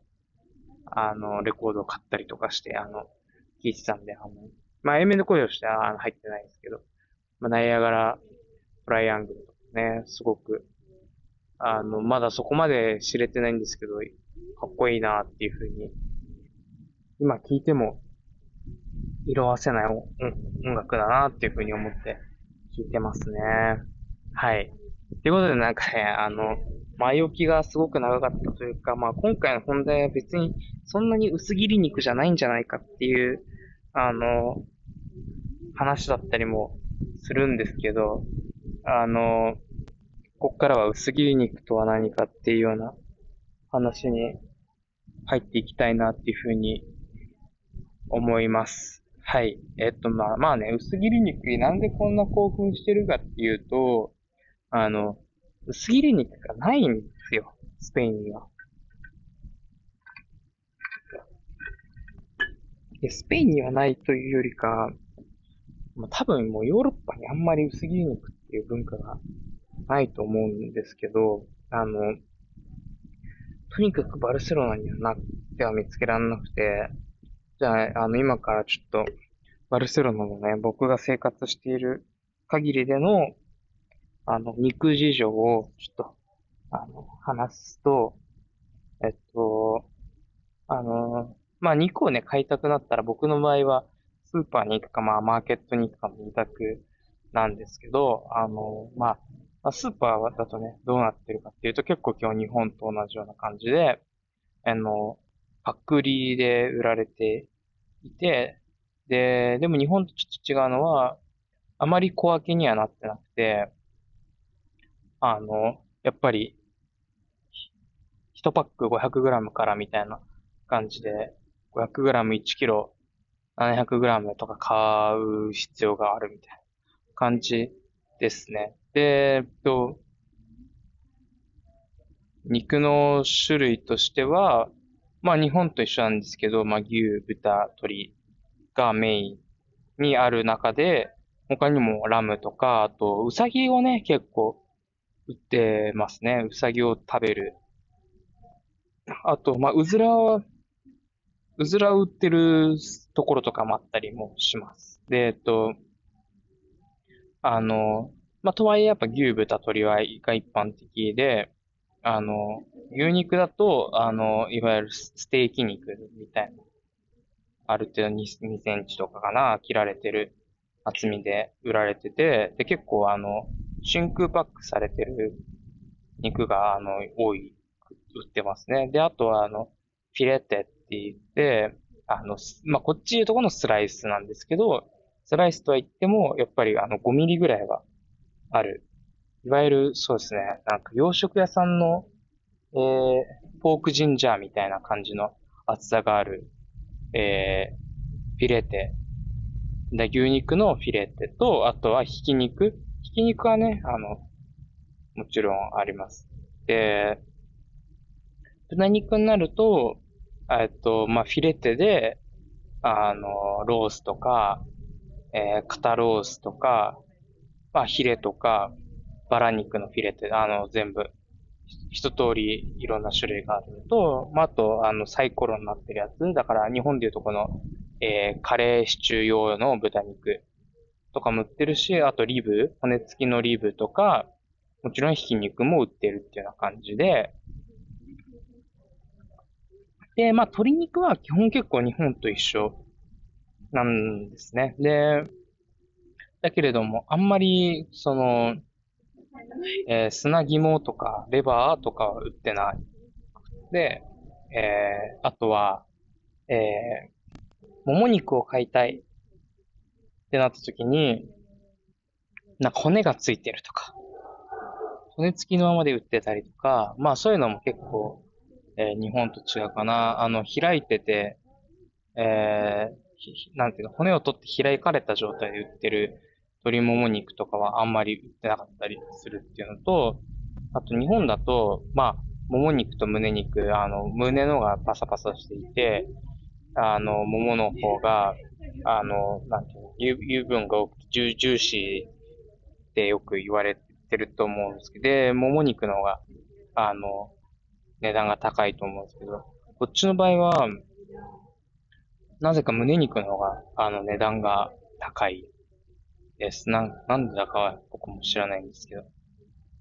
A: あの、レコードを買ったりとかして、あの、聞いてたんで、あの、まあ、A 面で声をして、あの、入ってないんですけど、まあ、ナイアガラ、トライアングルとかね、すごく、あの、まだそこまで知れてないんですけど、かっこいいなっていうふうに、今聞いても、色褪せない音楽だなっていうふうに思って聞いてますね。はい。ということでなんかね、あの、前置きがすごく長かったというか、まあ今回の本題は別にそんなに薄切り肉じゃないんじゃないかっていう、あの、話だったりもするんですけど、あの、こっからは薄切り肉とは何かっていうような話に入っていきたいなっていうふうに思います。はい。えっと、まあ、まあね、薄切り肉になんでこんな興奮してるかっていうと、あの、薄切り肉がないんですよ。スペインには。スペインにはないというよりか、まあ、多分もうヨーロッパにあんまり薄切り肉っていう文化がないと思うんですけど、あの、とにかくバルセロナにはなっては見つけられなくて、じゃあ、の、今からちょっと、バルセロナのね、僕が生活している限りでの、あの、肉事情を、ちょっと、あの、話すと、えっと、あの、まあ、肉をね、買いたくなったら、僕の場合は、スーパーに行くか、まあ、マーケットに行くかの二択なんですけど、あの、まあ、スーパーだとね、どうなってるかっていうと、結構今日日本と同じような感じで、あの、パックリで売られていて、で、でも日本とちょっと違うのは、あまり小分けにはなってなくて、あの、やっぱり、1パック 500g からみたいな感じで、500g1 キロ 700g とか買う必要があるみたいな感じですね。で、と、肉の種類としては、まあ日本と一緒なんですけど、まあ牛、豚、鶏がメインにある中で、他にもラムとか、あと、ウサギをね、結構売ってますね。ウサギを食べる。あと、まあ、うずらは、うずらを売ってるところとかもあったりもします。で、えっと、あの、まあ、とはいえやっぱ牛、豚、鶏は一般的で、あの、牛肉だと、あの、いわゆるステーキ肉みたいな、ある程度 2, 2センチとかかな、切られてる厚みで売られてて、で、結構あの、真空パックされてる肉が、あの、多い、売ってますね。で、あとはあの、フィレテって言って、あの、まあ、こっちいうとこのスライスなんですけど、スライスとは言っても、やっぱりあの、5ミリぐらいはあるいわゆる、そうですね、なんか洋食屋さんの、えー、ポークジンジャーみたいな感じの厚さがある、えー、フィレテ。で、牛肉のフィレテと、あとはひき肉。ひき肉はね、あの、もちろんあります。で、豚肉になると、えっと、まあ、フィレテで、あの、ロースとか、えー、肩ロースとか、まあ、ヒレとか、バラ肉のフィレって、あの、全部一通りいろんな種類があるのと、まあ、あと、あの、サイコロになってるやつ。だから、日本でいうとこの、えー、カレーシチュー用の豚肉とかも売ってるし、あとリブ、骨付きのリブとか、もちろんひき肉も売ってるっていうような感じで、で、まあ、鶏肉は基本結構日本と一緒なんですね。で、だけれども、あんまり、その、えー、砂肝とか、レバーとかは売ってない。で、えー、あとは、えー、もも肉を買いたいってなった時に、なんか骨がついてるとか、骨付きのままで売ってたりとか、まあそういうのも結構、えー、日本と違うかな。あの、開いてて、えー、なんていうの、骨を取って開かれた状態で売ってる鶏もも肉とかはあんまり売ってなかったりするっていうのと、あと日本だと、まあ、もも肉と胸肉、あの、胸のがパサパサしていて、あの、ももの方が、あの、なんていうの、油分が多くてジュジューシーってよく言われてると思うんですけど、で、もも肉の方が、あの、値段が高いと思うんですけど、こっちの場合は、なぜか胸肉の方が、あの、値段が高い。です。なん、なんでだかは僕も知らないんですけど。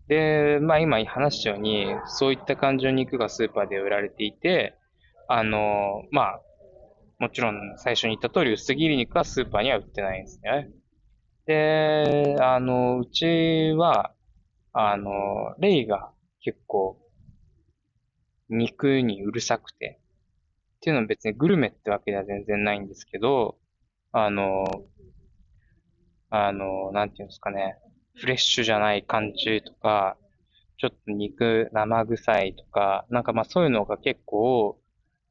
A: で、まあ今話したように、そういった感じの肉がスーパーで売られていて、あの、まあ、もちろん最初に言った通り薄切り肉はスーパーには売ってないんですね。で、あの、うちは、あの、レイが結構肉にうるさくて、っていうのは別にグルメってわけでは全然ないんですけど、あの、あの、なんていうんですかね、フレッシュじゃない感じとか、ちょっと肉生臭いとか、なんかまあそういうのが結構、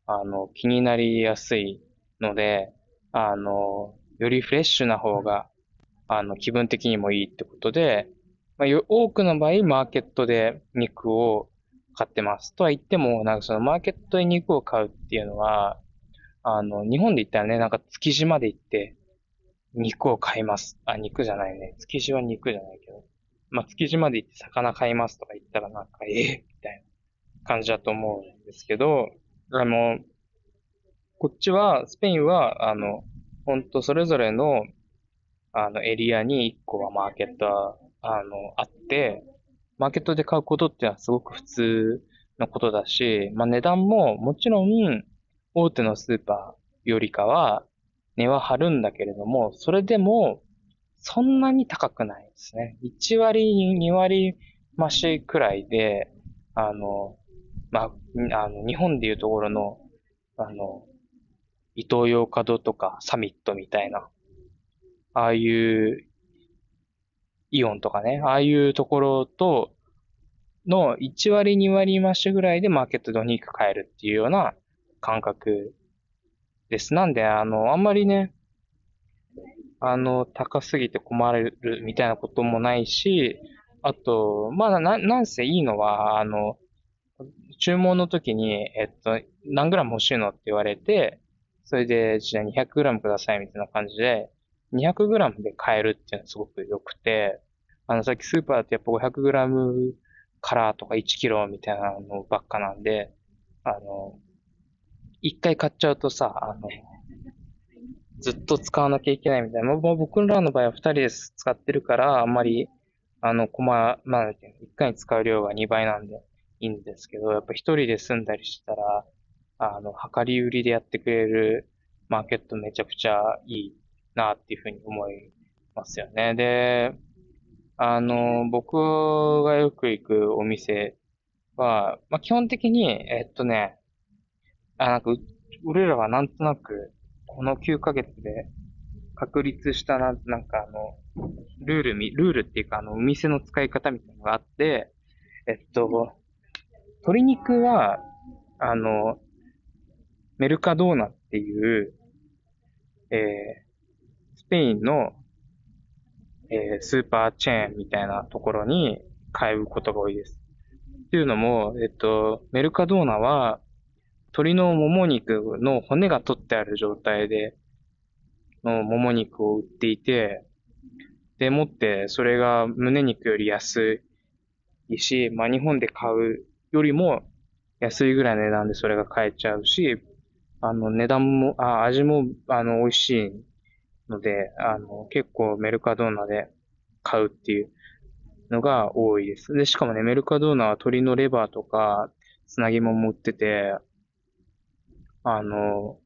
A: あの、気になりやすいので、あの、よりフレッシュな方が、あの、気分的にもいいってことで、まあ、多くの場合、マーケットで肉を買ってます。とは言っても、なんかそのマーケットで肉を買うっていうのは、あの、日本で言ったらね、なんか築地まで行って、肉を買います。あ、肉じゃないね。築地は肉じゃないけど。まあ、築地まで行って魚買いますとか言ったらなんか、え？えー、みたいな感じだと思うんですけど、あの、こっちは、スペインは、あの、ほんとそれぞれの、あの、エリアに1個はマーケットあの、あって、マーケットで買うことってのはすごく普通のことだし、まあ値段ももちろん大手のスーパーよりかは値は張るんだけれども、それでも、そんなに高くないですね。1割、2割増しくらいで、あの、まあ、あの、日本でいうところの、あの、伊東洋華堂とかサミットみたいな、ああいうイオンとかね、ああいうところと、の1割2割増しぐらいでマーケットでお肉買えるっていうような感覚です。なんで、あの、あんまりね、あの、高すぎて困るみたいなこともないし、あと、まあ、な、なんせいいのは、あの、注文の時に、えっと、何グラム欲しいのって言われて、それで、じゃあ200グラムくださいみたいな感じで、200グラムで買えるっていうのはすごく良くて、あの、さっきスーパーだとやっぱ500グラムからとか1キロみたいなのばっかなんで、あの、一回買っちゃうとさ、あの、ずっと使わなきゃいけないみたいな。もう僕らの場合は二人で使ってるから、あんまり、あの、こま、まあ、一回に使う量が2倍なんでいいんですけど、やっぱ一人で住んだりしたら、あの、量り売りでやってくれるマーケットめちゃくちゃいいなっていうふうに思いますよね。で、あの、僕がよく行くお店は、まあ、基本的に、えっとね、あ、なんか、俺らはなんとなく、この9ヶ月で確立したな、なんかあの、ルールみ、ルールっていうかあの、お店の使い方みたいなのがあって、えっと、鶏肉は、あの、メルカドーナっていう、えー、スペインの、えー、スーパーチェーンみたいなところに買うことが多いです。っていうのも、えっと、メルカドーナは、鶏のもも肉の骨が取ってある状態で、のもも肉を売っていて、でもって、それが胸肉より安いし、まあ日本で買うよりも安いぐらいの値段でそれが買えちゃうし、あの値段も、あ味もあの美味しいので、あの結構メルカドーナで買うっていうのが多いです。で、しかもね、メルカドーナは鶏のレバーとか、つなぎも持ってて、あの、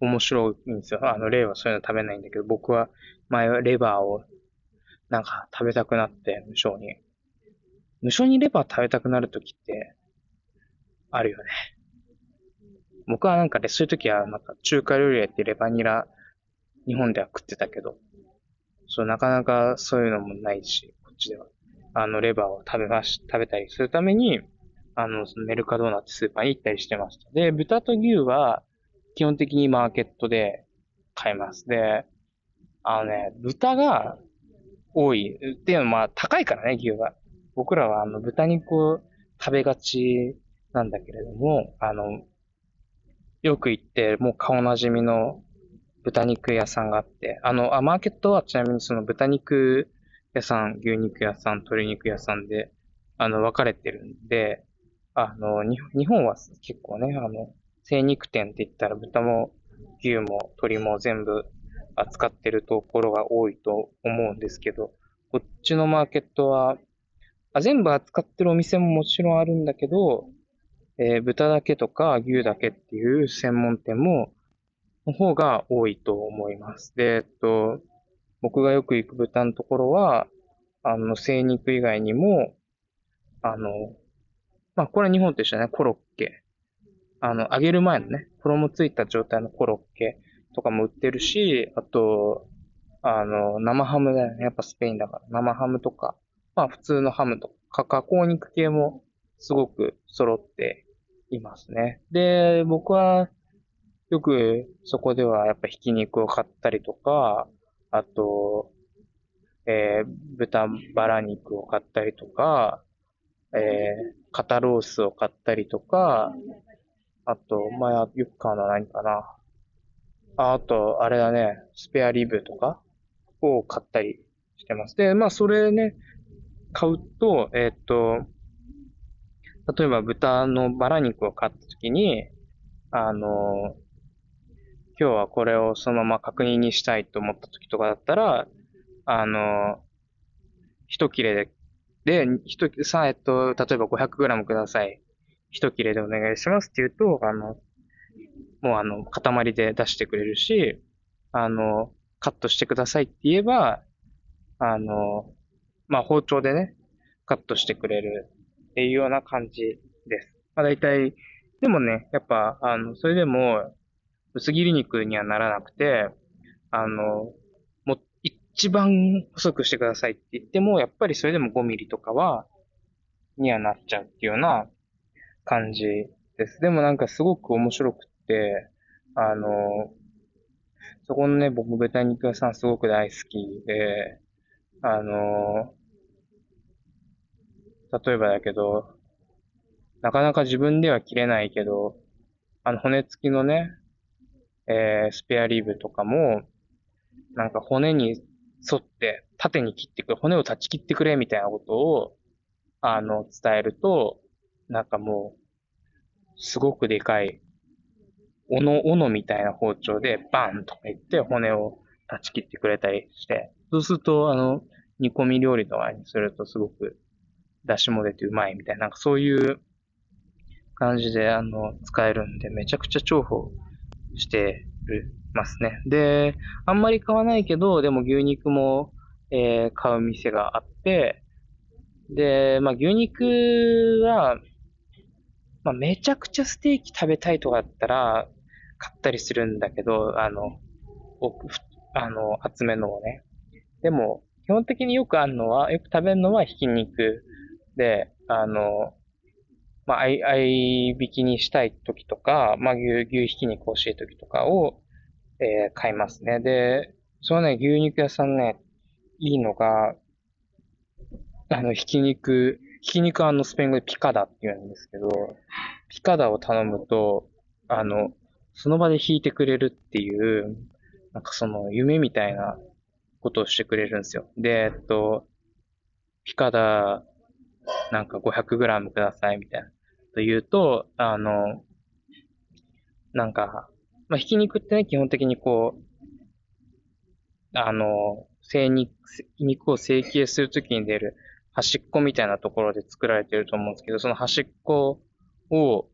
A: 面白いんですよ。あの、レイはそういうの食べないんだけど、僕は前はレバーをなんか食べたくなって、無性に。無性にレバー食べたくなるときって、あるよね。僕はなんかね、そういうときは、なんか中華料理やってレバニラ、日本では食ってたけど、そう、なかなかそういうのもないし、こっちでは。あの、レバーを食べまし、食べたりするために、あの、そのメルカドーナってスーパーに行ったりしてました。で、豚と牛は、基本的にマーケットで買います。で、あのね、豚が多い。っていうのはまあ高いからね、牛は。僕らはあの豚肉を食べがちなんだけれども、あの、よく行って、もう顔なじみの豚肉屋さんがあって、あの、あ、マーケットはちなみにその豚肉屋さん、牛肉屋さん、鶏肉屋さんで、あの、分かれてるんで、あの、に日本は結構ね、あの、精肉店って言ったら豚も牛も鶏も全部扱ってるところが多いと思うんですけど、こっちのマーケットは、あ全部扱ってるお店ももちろんあるんだけど、えー、豚だけとか牛だけっていう専門店も、の方が多いと思います。で、えっと、僕がよく行く豚のところは、あの、精肉以外にも、あの、まあ、これ日本と一緒だね、コロッケ。あの、揚げる前のね、衣ついた状態のコロッケとかも売ってるし、あと、あの、生ハムだよね。やっぱスペインだから。生ハムとか、まあ普通のハムとか、加工肉系もすごく揃っていますね。で、僕はよくそこではやっぱひき肉を買ったりとか、あと、えー、豚バラ肉を買ったりとか、えー、肩ロースを買ったりとか、あと、まあ、よく買うのは何かな。ああと、あれだね、スペアリブとかを買ったりしてます。で、まあ、それね、買うと、えっ、と、例えば豚のバラ肉を買ったときに、あの、今日はこれをそのまま確認にしたいと思った時とかだったら、あの、一切れで、で、一、さ、えっと、例えば 500g ください。一切れでお願いしますって言うと、あの、もうあの、塊で出してくれるし、あの、カットしてくださいって言えば、あの、まあ、包丁でね、カットしてくれるっていうような感じです。まあ、大体、でもね、やっぱ、あの、それでも、薄切り肉にはならなくて、あの、一番細くしてくださいって言っても、やっぱりそれでも5ミリとかは、にはなっちゃうっていうような感じです。でもなんかすごく面白くって、あの、そこのね、僕豚肉屋さんすごく大好きで、あの、例えばだけど、なかなか自分では切れないけど、あの骨付きのね、えー、スペアリブとかも、なんか骨に沿って縦に切ってくれ、骨を断ち切ってくれみたいなことを、あの、伝えると、なんかもう、すごくでかい斧、斧みたいな包丁でバンとか言って骨を断ち切ってくれたりして、そうすると、あの、煮込み料理とかにするとすごく出汁も出てうまいみたいな、なんかそういう感じで、あの、使えるんで、めちゃくちゃ重宝してるますね。で、あんまり買わないけど、でも牛肉も、えー、買う店があって、で、まあ牛肉は、まあめちゃくちゃステーキ食べたいとかだったら、買ったりするんだけど、あの、あの、厚めのをね。でも、基本的によくあるのは、よく食べるのはひき肉で、あの、まあ、合い、合い引きにしたい時とか、まあ、牛、牛ひき肉欲しい時とかを、えー、買いますね。で、そのね、牛肉屋さんね、いいのが、あの、ひき肉、ひき肉はあの、スペイン語でピカダって言うんですけど、ピカダを頼むと、あの、その場で弾いてくれるっていう、なんかその夢みたいなことをしてくれるんですよ。で、えっと、ピカダなんか 500g くださいみたいな。と言うと、あの、なんか、まあ、ひき肉ってね、基本的にこう、あの、精肉、肉を成形するときに出る端っこみたいなところで作られてると思うんですけど、その端っこを、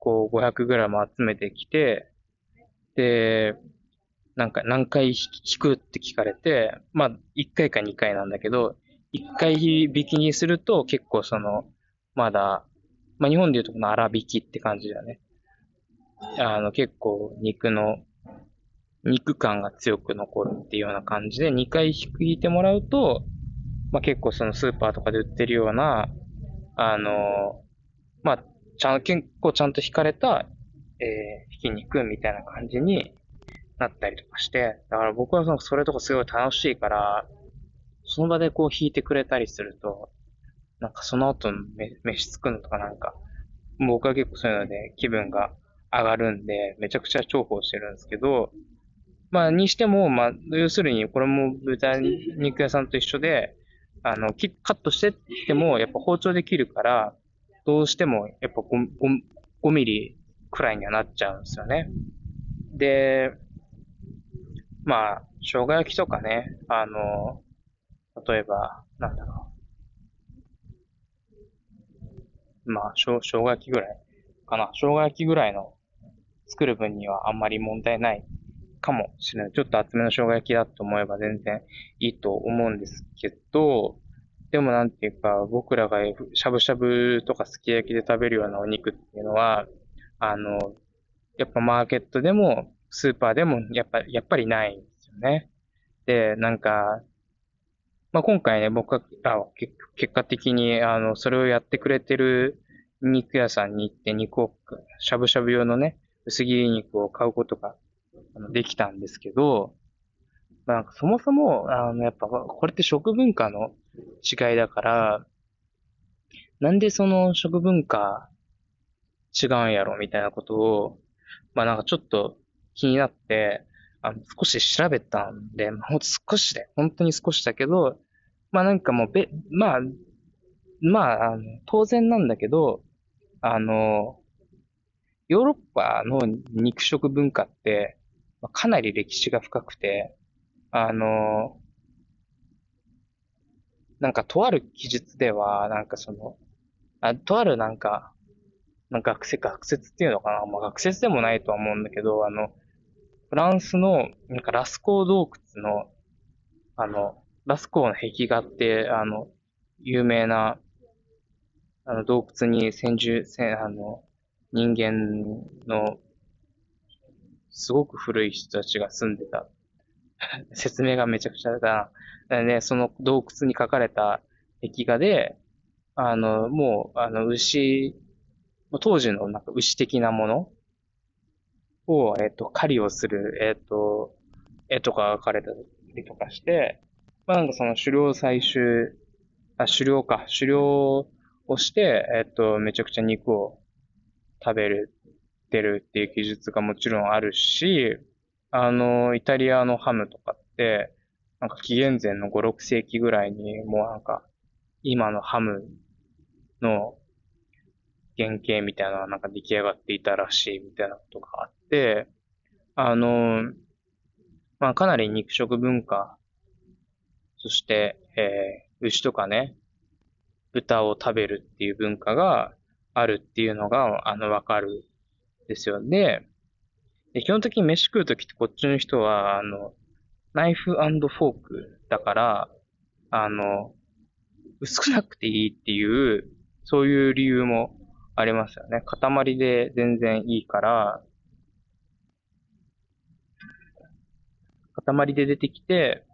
A: こう 500g 集めてきて、で、なんか何回引くって聞かれて、まあ、1回か2回なんだけど、1回引きにすると結構その、まだ、まあ日本でいうとこの粗引きって感じだよね。あの結構肉の、肉感が強く残るっていうような感じで2回引いてもらうと、まあ結構そのスーパーとかで売ってるような、あの、まあ、ちゃん、結構ちゃんと引かれた、えー、ひき肉みたいな感じになったりとかして、だから僕はそのそれとかすごい楽しいから、その場でこう弾いてくれたりすると、なんかその後飯作るのとかなんか、僕は結構そういうので気分が上がるんで、めちゃくちゃ重宝してるんですけど、まあ、にしても、まあ、要するに、これも豚肉屋さんと一緒で、あの、カットしてっても、やっぱ包丁で切るから、どうしても、やっぱ 5, 5, 5ミリくらいにはなっちゃうんですよね。で、まあ、生姜焼きとかね、あの、例えば、なんだろう。まあ、生姜焼きぐらいかな。生姜焼きぐらいの作る分にはあんまり問題ないかもしれない。ちょっと厚めの生姜焼きだと思えば全然いいと思うんですけど、でもなんていうか、僕らがしゃぶしゃぶとかすき焼きで食べるようなお肉っていうのは、あの、やっぱマーケットでも、スーパーでも、やっぱ、やっぱりないんですよね。で、なんか、まあ、今回ね、僕は結果的に、あの、それをやってくれてる肉屋さんに行って肉を、しゃぶしゃぶ用のね、薄切り肉を買うことができたんですけど、なんかそもそも、あの、やっぱ、これって食文化の違いだから、なんでその食文化違うんやろみたいなことを、まあなんかちょっと気になって、あの、少し調べたんで、まあ、ほんと少しで、本当に少しだけど、まあなんかもうべ、まあ、まあ、あの、当然なんだけど、あの、ヨーロッパの肉食文化って、かなり歴史が深くて、あの、なんかとある記述では、なんかその、あとあるなんか、なんか学説、学説っていうのかな。まあ学説でもないとは思うんだけど、あの、フランスの、なんかラスコー洞窟の、あの、ラスコーの壁画って、あの、有名な、あの、洞窟に先住、先あの、人間の、すごく古い人たちが住んでた。説明がめちゃくちゃだな。ね、その洞窟に書かれた壁画で、あの、もう、あの、牛、当時のなんか牛的なものを、えっ、と、狩りをする、えっ、と、絵とか書かれたりとかして、まあなんかその狩猟採集、あ、狩猟か、狩猟をして、えっ、と、めちゃくちゃ肉を食べる、てるっていう技術がもちろんあるし、あの、イタリアのハムとかって、なんか紀元前の5、6世紀ぐらいに、もうなんか、今のハムの原型みたいなのがなんか出来上がっていたらしいみたいなことがあって、あの、まあかなり肉食文化、そして、えー、牛とかね、豚を食べるっていう文化があるっていうのが、あの、わかるですよ。で、で基本的に飯食うときってこっちの人は、あの、ナイフフォークだから、あの、薄くなくていいっていう、そういう理由もありますよね。塊で全然いいから、塊で出てきて、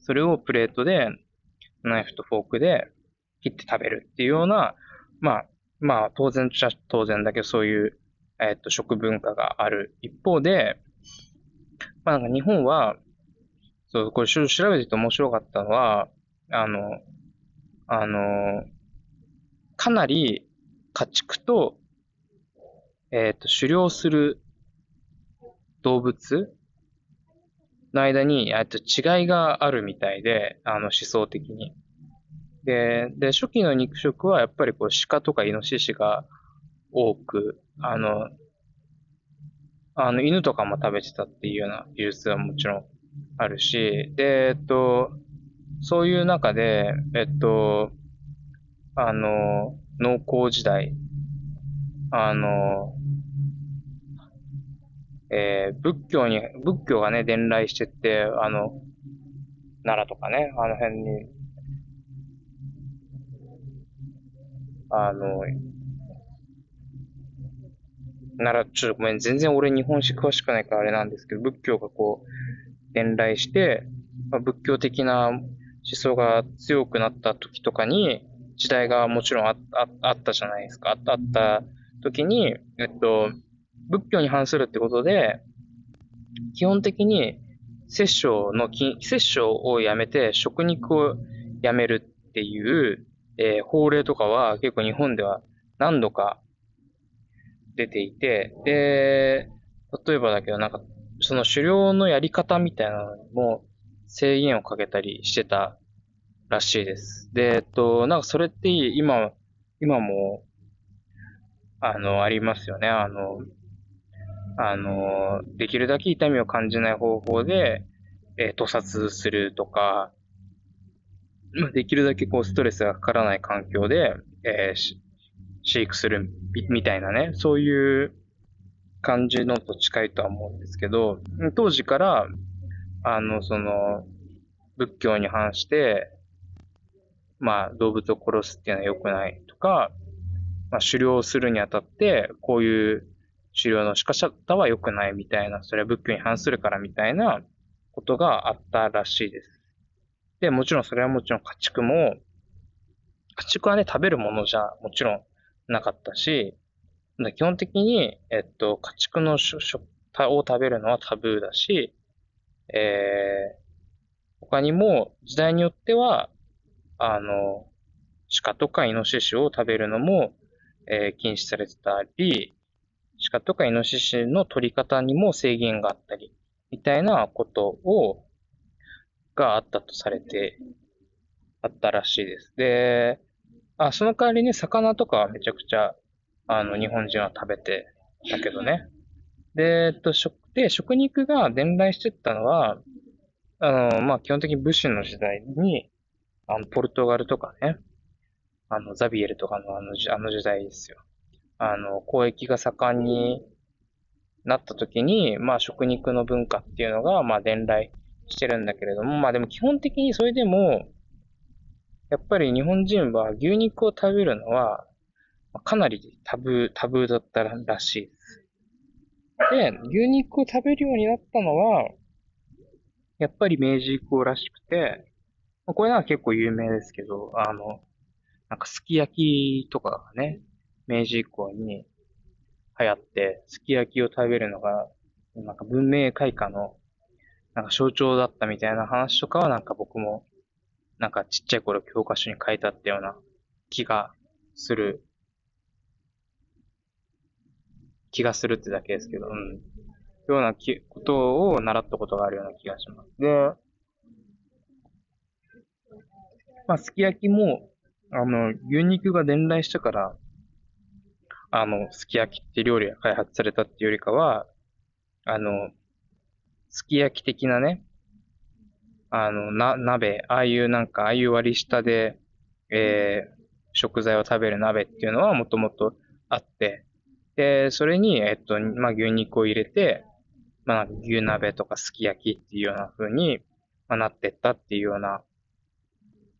A: それをプレートで、ナイフとフォークで切って食べるっていうような、まあ、まあ、当然ちゃ当然だけど、そういう、えっと、食文化がある一方で、まあ、なんか日本は、そう、これ調べてて面白かったのは、あの、あの、かなり家畜と、えっ、と、狩猟する動物の間に、えっと、違いがあるみたいで、あの、思想的に。で、で、初期の肉食はやっぱりこう鹿とかイノシシが多く、あの、あの、犬とかも食べてたっていうような技術はもちろんあるし、で、えっと、そういう中で、えっと、あの、農耕時代、あの、えー、仏教に、仏教がね、伝来してって、あの、奈良とかね、あの辺に、あの、奈良、ちょっとごめん、全然俺日本史詳しくないからあれなんですけど、仏教がこう、伝来して、まあ、仏教的な思想が強くなった時とかに、時代がもちろんあああったじゃないですか。あった、あった時に、えっと、仏教に反するってことで、基本的に、摂生の、摂生をやめて食肉をやめるっていう、えー、法令とかは結構日本では何度か出ていて、で、例えばだけどなんか、その狩猟のやり方みたいなのも制限をかけたりしてたらしいです。で、えっと、なんかそれって今、今も、あの、ありますよね。あの、あの、できるだけ痛みを感じない方法で、えー、屠殺するとか、まあ、できるだけこうストレスがかからない環境で、えー、飼育するみたいなね、そういう感じのと近いとは思うんですけど、当時から、あの、その、仏教に反して、まあ、動物を殺すっていうのは良くないとか、まあ、狩猟するにあたって、こういう狩猟の仕方は良くないみたいな、それは仏教に反するからみたいなことがあったらしいです。で、もちろんそれはもちろん家畜も、家畜はね、食べるものじゃもちろんなかったし、基本的に、えっと、家畜の食を食べるのはタブーだし、えー、他にも時代によっては、あの、鹿とかイノシシを食べるのも、えー、禁止されてたり、鹿とかイノシシの取り方にも制限があったり、みたいなことを、があったとされて、あったらしいです。で、あ、その代わりね、魚とかはめちゃくちゃ、あの、日本人は食べてたけどね。で、えっと、食、で、食肉が伝来してったのは、あの、まあ、基本的に武士の時代に、あの、ポルトガルとかね、あの、ザビエルとかのあの、あの時代ですよ。あの、交易が盛んになった時に、まあ、食肉の文化っていうのが、まあ、伝来してるんだけれども、まあ、でも基本的にそれでも、やっぱり日本人は牛肉を食べるのは、かなりタブー、タブーだったらしいです。で、牛肉を食べるようになったのは、やっぱり明治以降らしくて、これは結構有名ですけど、あの、なんかすき焼きとかがね、明治以降に流行って、すき焼きを食べるのが、なんか文明開化の、なんか象徴だったみたいな話とかはなんか僕もなんかちっちゃい頃教科書に書いてあったような気がする。気がするってだけですけど、うん。ようなきことを習ったことがあるような気がします。で、まあ、すき焼きも、あの、牛肉が伝来したから、あの、すき焼きって料理が開発されたっていうよりかは、あの、すき焼き的なね、あの、な、鍋、ああいうなんか、ああいう割り下で、えー、食材を食べる鍋っていうのはもともとあって、で、それに、えっと、まあ、牛肉を入れて、まあ、牛鍋とかすき焼きっていうような風に、まあ、なってったっていうような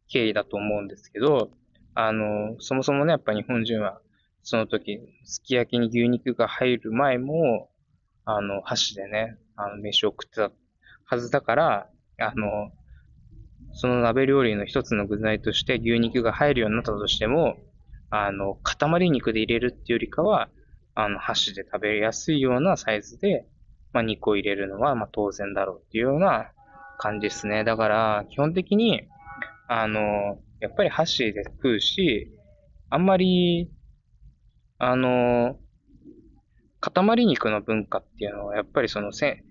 A: 経緯だと思うんですけど、あの、そもそもね、やっぱ日本人は、その時、すき焼きに牛肉が入る前も、あの、箸でね、あの、飯を食ってたはずだから、あの、その鍋料理の一つの具材として牛肉が入るようになったとしても、あの、塊肉で入れるっていうよりかは、あの、箸で食べやすいようなサイズで、まあ、肉を入れるのは、まあ、当然だろうっていうような感じですね。だから、基本的に、あの、やっぱり箸で食うし、あんまり、あの、塊肉の文化っていうのは、やっぱりそのせ、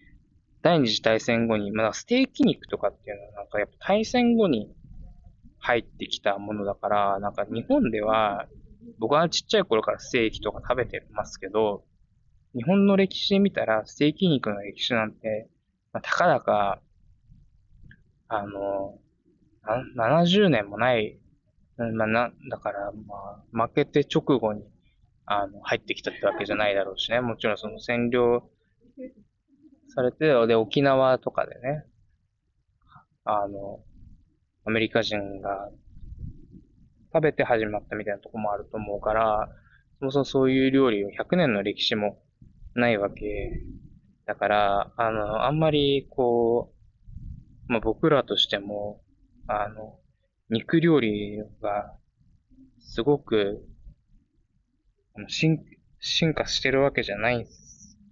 A: 第二次大戦後に、まあ、ステーキ肉とかっていうのは、なんかやっぱ大戦後に入ってきたものだから、なんか日本では、僕はちっちゃい頃からステーキとか食べてますけど、日本の歴史で見たら、ステーキ肉の歴史なんて、まあ、たかだか、あの、70年もない、まあ、な、だから、まあ、負けて直後に、あの、入ってきたってわけじゃないだろうしね。もちろんその占領されて、で、沖縄とかでね、あの、アメリカ人が食べて始まったみたいなとこもあると思うから、そもそもそういう料理を100年の歴史もないわけだから、あの、あんまりこう、まあ、僕らとしても、あの、肉料理がすごく進進化してるわけじゃないん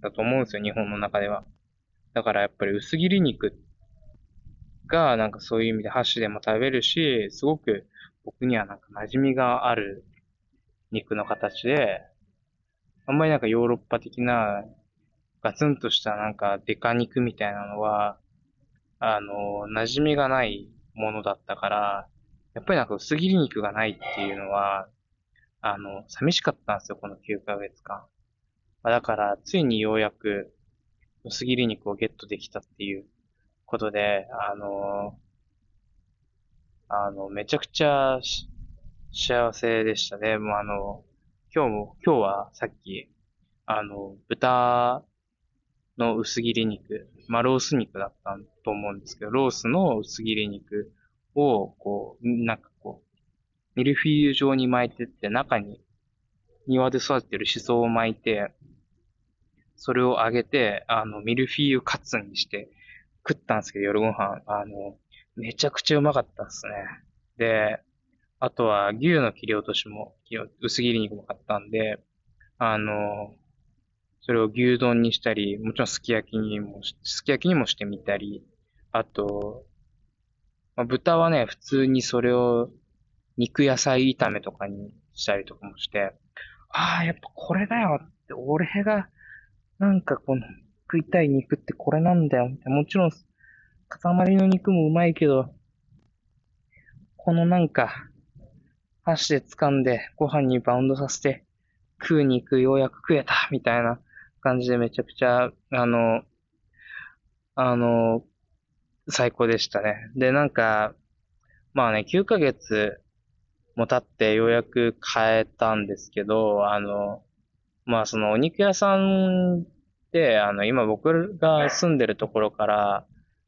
A: だと思うんですよ、日本の中では。だからやっぱり薄切り肉がなんかそういう意味で箸でも食べるし、すごく僕にはなんか馴染みがある肉の形で、あんまりなんかヨーロッパ的なガツンとしたなんかデカ肉みたいなのは、あの、馴染みがないものだったから、やっぱりなんか薄切り肉がないっていうのは、あの、寂しかったんですよ、この9ヶ月間ま。だから、ついにようやく薄切り肉をゲットできたっていうことで、あの、あの、めちゃくちゃ幸せでしたね。もうあの、今日も、今日はさっき、あの、豚の薄切り肉、まあ、ロース肉だったと思うんですけど、ロースの薄切り肉を、こう、なんか、ミルフィーユ状に巻いてって、中に庭で育ててるシソを巻いて、それを揚げて、あの、ミルフィーユカツにして食ったんですけど、夜ご飯。あの、めちゃくちゃうまかったですね。で、あとは牛の切り落としも、薄切り肉も買ったんで、あの、それを牛丼にしたり、もちろんすき焼きにも、すき焼きにもしてみたり、あと、まあ、豚はね、普通にそれを肉野菜炒めとかにしたりとかもして、ああ、やっぱこれだよって、俺が、なんかこの、食いたい肉ってこれなんだよ。もちろん、塊の肉もうまいけど、このなんか、箸で掴んでご飯にバウンドさせて、食う肉ようやく食えた、みたいな感じでめちゃくちゃ、あの、あの、最高でしたね。で、なんか、まあね、9ヶ月も経ってようやく変えたんですけど、あの、まあそのお肉屋さんで、あの、今僕が住んでるところから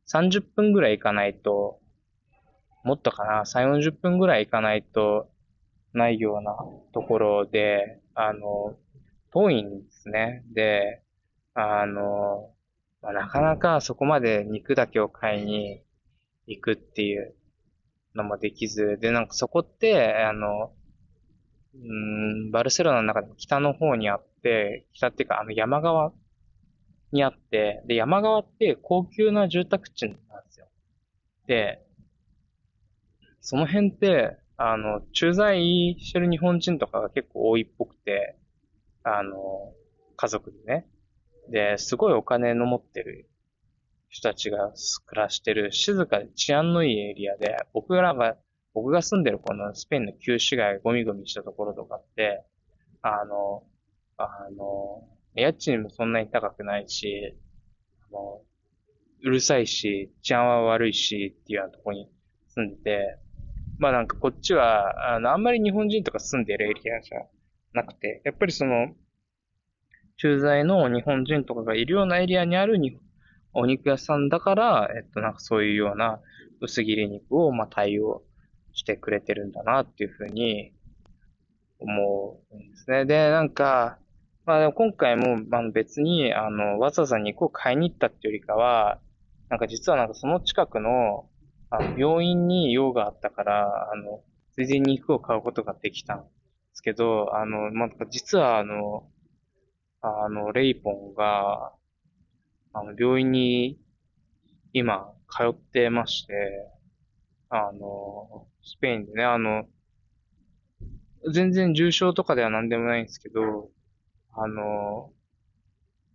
A: 30分ぐらい行かないと、もっとかな、3、40分ぐらい行かないとないようなところで、あの、遠いんですね。で、あの、まあ、なかなかそこまで肉だけを買いに行くっていうのもできず、で、なんかそこって、あの、うん、バルセロナの中でも北の方にあって、北っていうかあの山側にあって、で、山側って高級な住宅地なんですよ。で、その辺って、あの、駐在してる日本人とかが結構多いっぽくて、あの、家族でね。で、すごいお金の持ってる人たちが暮らしてる静かで治安のいいエリアで、僕らが、僕が住んでるこのスペインの旧市街ゴミゴミしたところとかって、あの、あの、家賃もそんなに高くないし、あの、うるさいし、治安は悪いしっていうようなとこに住んでて、まあなんかこっちは、あの、あんまり日本人とか住んでるエリアじゃなくて、やっぱりその、駐在の日本人とかがいるようなエリアにあるお肉屋さんだから、えっと、なんかそういうような薄切り肉を、まあ、対応してくれてるんだなっていうふうに思うんですね。で、なんか、まあでも今回も、まあ別に、あの、わざわざ肉を買いに行ったっていうよりかは、なんか実はなんかその近くの、あの、病院に用があったから、あの、ついでに肉を買うことができたんですけど、あの、まあ、実はあの、あの、レイポンが、あの、病院に今通ってまして、あの、スペインでね、あの、全然重症とかでは何でもないんですけど、あの、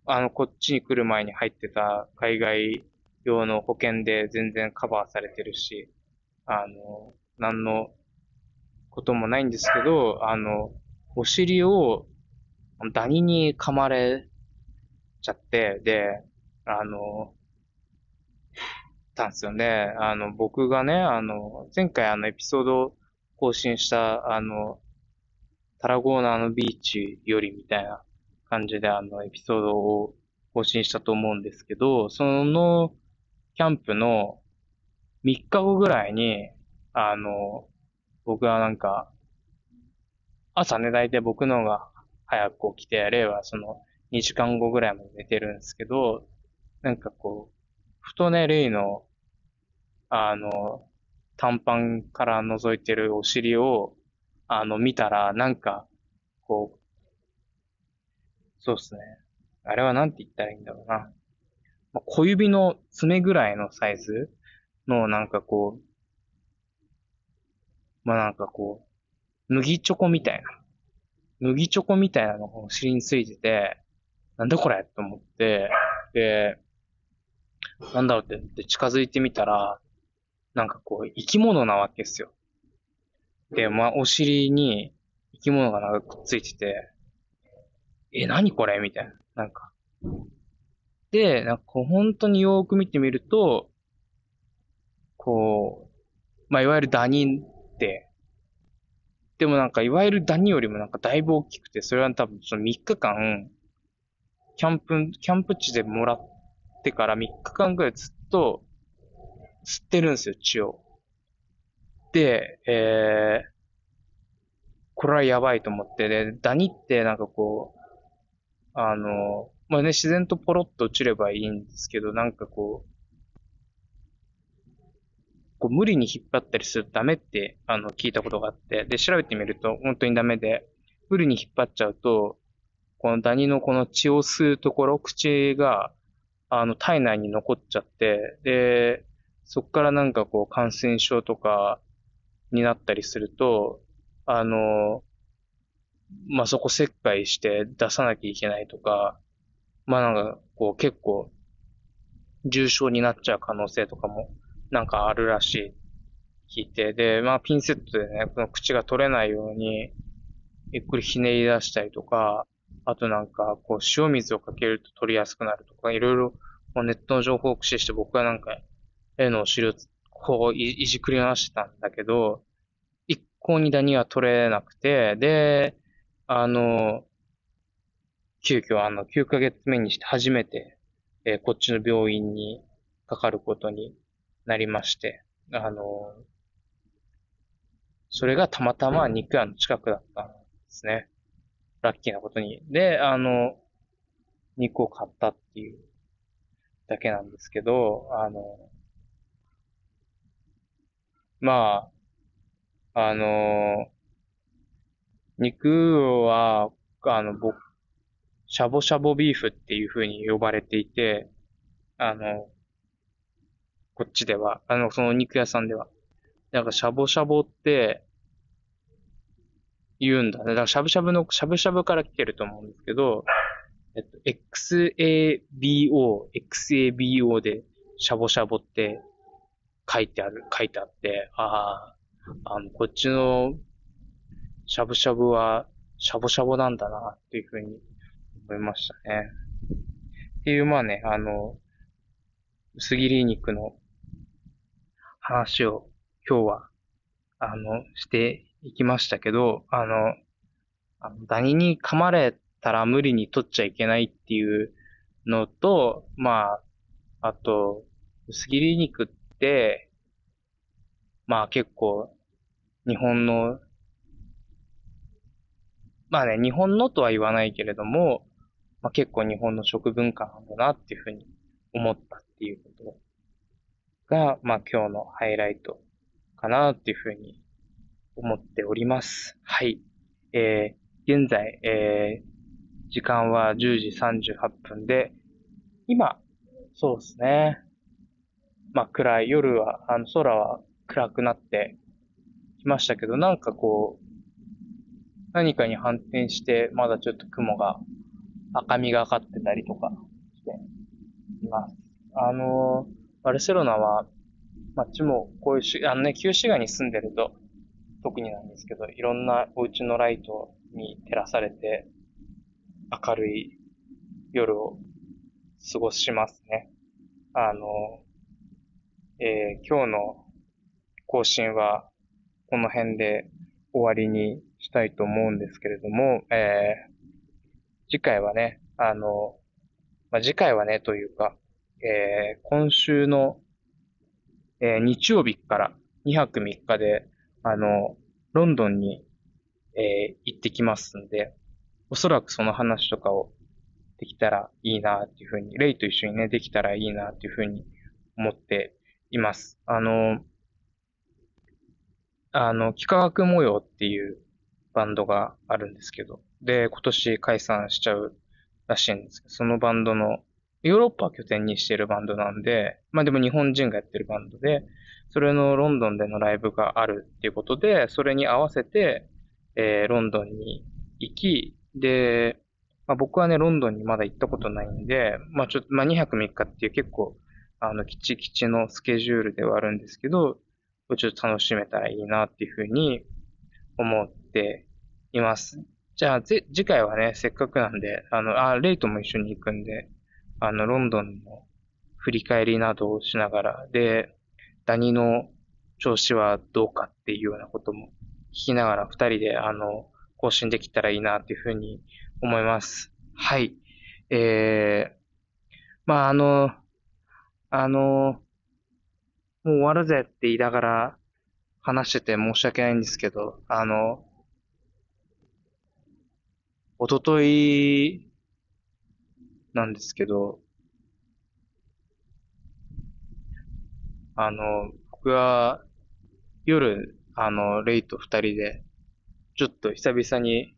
A: あの、こっちに来る前に入ってた海外用の保険で全然カバーされてるし、あの、何のこともないんですけど、あの、お尻をダニに噛まれちゃって、で、あの、たんですよね。あの、僕がね、あの、前回あのエピソード更新した、あの、タラゴーナのビーチよりみたいな感じであのエピソードを更新したと思うんですけど、そのキャンプの3日後ぐらいに、あの、僕はなんか、朝ね、大体僕の方が早く起きて、例はその2時間後ぐらいまで寝てるんですけど、なんかこう、ふとね、レイの、あの、短パンから覗いてるお尻を、あの、見たら、なんか、こう、そうっすね。あれはなんて言ったらいいんだろうな。まあ、小指の爪ぐらいのサイズの、なんかこう、まあ、なんかこう、麦チョコみたいな。麦チョコみたいなのがお尻についてて、なんだこれと思って、で、なんだろうって近づいてみたら、なんかこう、生き物なわけですよ。で、まあ、お尻に生き物がなんかくっついてて、え、何これ？みたいな。なんか。で、なんかこう本当によーく見てみると、こう、まあ、いわゆるダニって、でもなんか、いわゆるダニよりもなんかだいぶ大きくて、それは多分その3日間、キャンプ、キャンプ地でもらってから3日間ぐらいずっと吸ってるんですよ、血を。で、えー、これはやばいと思って、で、ダニってなんかこう、あの、まあね、自然とポロッと落ちればいいんですけど、なんかこう、こう無理に引っ張ったりするとダメって、あの、聞いたことがあって、で、調べてみると本当にダメで、無理に引っ張っちゃうと、このダニのこの血を吸うところ、口が、あの、体内に残っちゃって、で、そこからなんかこう感染症とかになったりすると、あの、まあ、そこ切開して出さなきゃいけないとか、まあ、なんかこう結構重症になっちゃう可能性とかもなんかあるらしい。聞いて、で、まあ、ピンセットでね、この口が取れないように、ゆっくりひねり出したりとか、あとなんか、こう、塩水をかけると取りやすくなるとか、いろいろ、ネットの情報を駆使して僕はなんか、絵のお尻をこうい、いじくり回してたんだけど、一向にダニは取れなくて、で、あの、急遽あの、9ヶ月目にして初めて、えー、こっちの病院にかかることになりまして、あの、それがたまたま肉屋の近くだったんですね。ラッキーなことに。で、あの、肉を買ったっていうだけなんですけど、あの、まあ、あの、肉は、あの、僕、シャボシャボビーフっていう風に呼ばれていて、あの、こっちでは、あの、その肉屋さんでは。なんか、シャボシャボって、言うんだね。だから、しゃぶしゃぶの、しゃぶしゃぶから来てると思うんですけど、えっと、XABO、XABO で、しゃぼしゃぼって書いてある、書いてあって、ああ、あの、こっちの、しゃぶしゃぶは、しゃぼしゃぼなんだな、っていうふうに思いましたね。っていう、まあね、あの、薄切り肉の話を今日は、あの、していきましたけど、あの、あのダニに噛まれたら無理に取っちゃいけないっていうのと、まあ、あと、薄切り肉って、まあ結構、日本の、まあね、日本のとは言わないけれども、まあ結構日本の食文化なんだなっていうふうに思ったっていうことが、まあ今日のハイライトかなっていうふうに思っております。はい。えー、現在、えー、時間は10時38分で、今、そうですね。まあ暗い、夜は、あの空は暗くなってきましたけど、なんかこう、何かに反転して、まだちょっと雲が、赤みがかってたりとかしています。あの、バルセロナは、街もこういうし、あのね、旧市街に住んでると、特になんですけど、いろんなお家のライトに照らされて、明るい夜を過ごしますね。あの、えー、今日の更新はこの辺で終わりにしたいと思うんですけれども、えー、次回はね、あの、まあ、次回はね、というか、えー、今週の、えー、日曜日から2泊3日で、あの、ロンドンに、えー、行ってきますんで、おそらくその話とかをできたらいいなっていうふうに、レイと一緒にね、できたらいいなっていうふうに思っています。あの、あの、幾何学模様っていうバンドがあるんですけど、で、今年解散しちゃうらしいんですけど、そのバンドの、ヨーロッパ拠点にしてるバンドなんで、まあでも日本人がやってるバンドで、それのロンドンでのライブがあるっていうことで、それに合わせて、えー、ロンドンに行き、で、まあ、僕はね、ロンドンにまだ行ったことないんで、まあちょっと、まあ2泊3日っていう結構、あの、きちきちのスケジュールではあるんですけど、ちょっと楽しめたらいいなっていうふうに思っています。じゃあ、次回はね、せっかくなんで、あの、あ、レイとも一緒に行くんで、あの、ロンドンの振り返りなどをしながら、で、ダニの調子はどうかっていうようなことも聞きながら、二人で、あの、更新できたらいいなっていうふうに思います。はい。えー、まあ、あの、あの、もう終わるぜって言いながら話してて申し訳ないんですけど、あの、おとといなんですけど、あの、僕は夜、あの、レイと二人で、ちょっと久々に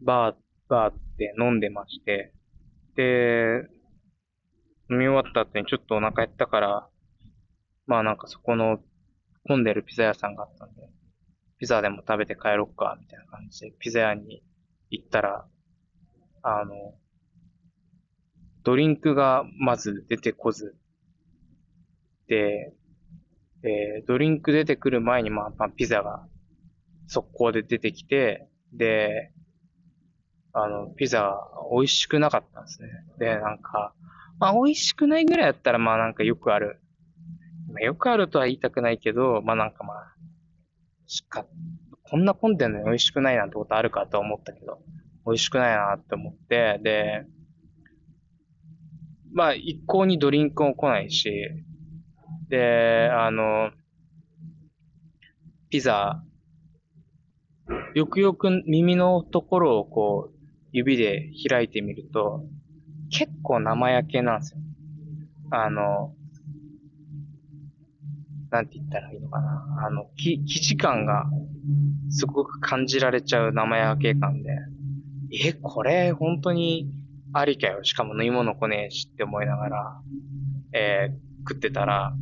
A: バー、バーって飲んでまして、で、飲み終わった後にちょっとお腹減ったから、まあなんかそこの混んでるピザ屋さんがあったんで、ピザでも食べて帰ろっか、みたいな感じで、ピザ屋に行ったら、あの、ドリンクがまず出てこず、で、えー、ドリンク出てくる前に、まあ、まあ、ピザが速攻で出てきて、で、あの、ピザ美味しくなかったんですね。で、なんか、まあ美味しくないぐらいだったら、まあなんかよくあるまあ、よくあるとは言いたくないけど、まあなんかまあ、しか、こんな混んでんのに美味しくないなんてことあるかと思ったけど、美味しくないなって思って、で、まあ一向にドリンクも来ないし、で、あの、ピザ、よくよく耳のところをこう、指で開いてみると、結構生焼けなんですよ。あの、なんて言ったらいいのかな。あの、き、生地感がすごく感じられちゃう生焼け感で、え、これ本当にありかよ。しかも飲み物来ねえしって思いながら、えー、食ってたら、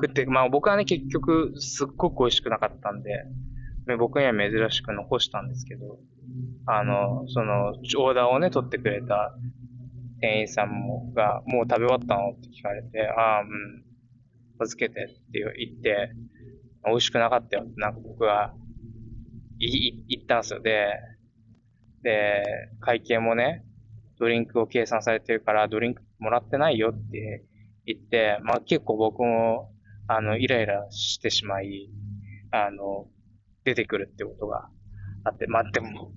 A: 食って、まあ僕はね、結局すっごく美味しくなかったんで、僕には珍しく残したんですけど、あの、その、オーダーをね、取ってくれた店員さんも、が、もう食べ終わったのって聞かれて、ああ、うん、預けてって言って、美味しくなかったよってなんか僕はい、い言ったんですよ。で、で、会計もね、ドリンクを計算されてるからドリンクもらってないよって言って、まあ結構僕も、あの、イライラしてしまい、あの、出てくるってことがあって、まあでも、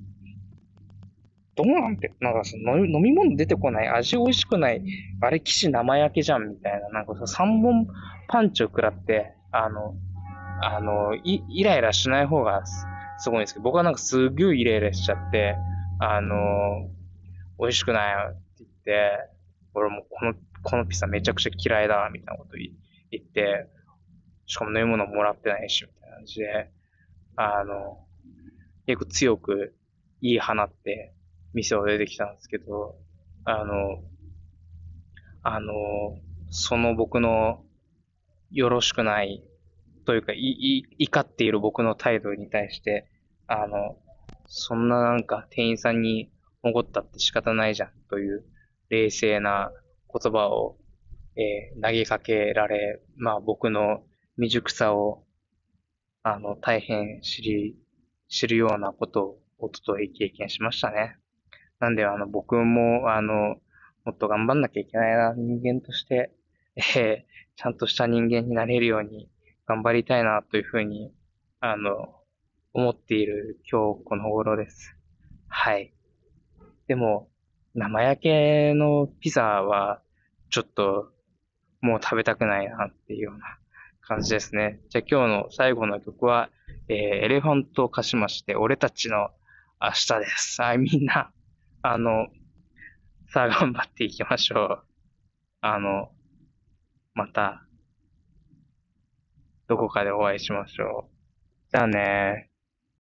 A: どうなんて、なんかその飲み物出てこない、味美味しくない、あれ騎士生焼けじゃんみたいな、なんかそ三本パンチを食らって、あの、あの、イイライラしない方がすごいんですけど、僕はなんかすげえイライラしちゃって、あの、美味しくないって言って、俺もこの、このピザめちゃくちゃ嫌いだ、みたいなこと言って、しかも飲み物もらってないし、みたいな感じで、あの、結構強く言い放って、店を出てきたんですけど、あの、あの、その僕のよろしくないというか、い、い、怒っている僕の態度に対して、あの、そんななんか店員さんに怒ったって仕方ないじゃんという冷静な言葉をえー投げかけられ、まあ僕の未熟さを、あの、大変知り、知るようなことをおととい経験しましたね。なんで、あの、僕も、あの、もっと頑張んなきゃいけないな、人間として、えーちゃんとした人間になれるように頑張りたいな、というふうに、あの、思っている今日この頃です。はい。でも、生焼けのピザは、ちょっと、もう食べたくないなっていうような感じですね。じゃあ今日の最後の曲は、えーエレファントを貸しまして、俺たちの明日です。はい、みんな、あの、さあ頑張っていきましょう。あの、また、どこかでお会いしましょう。じゃあね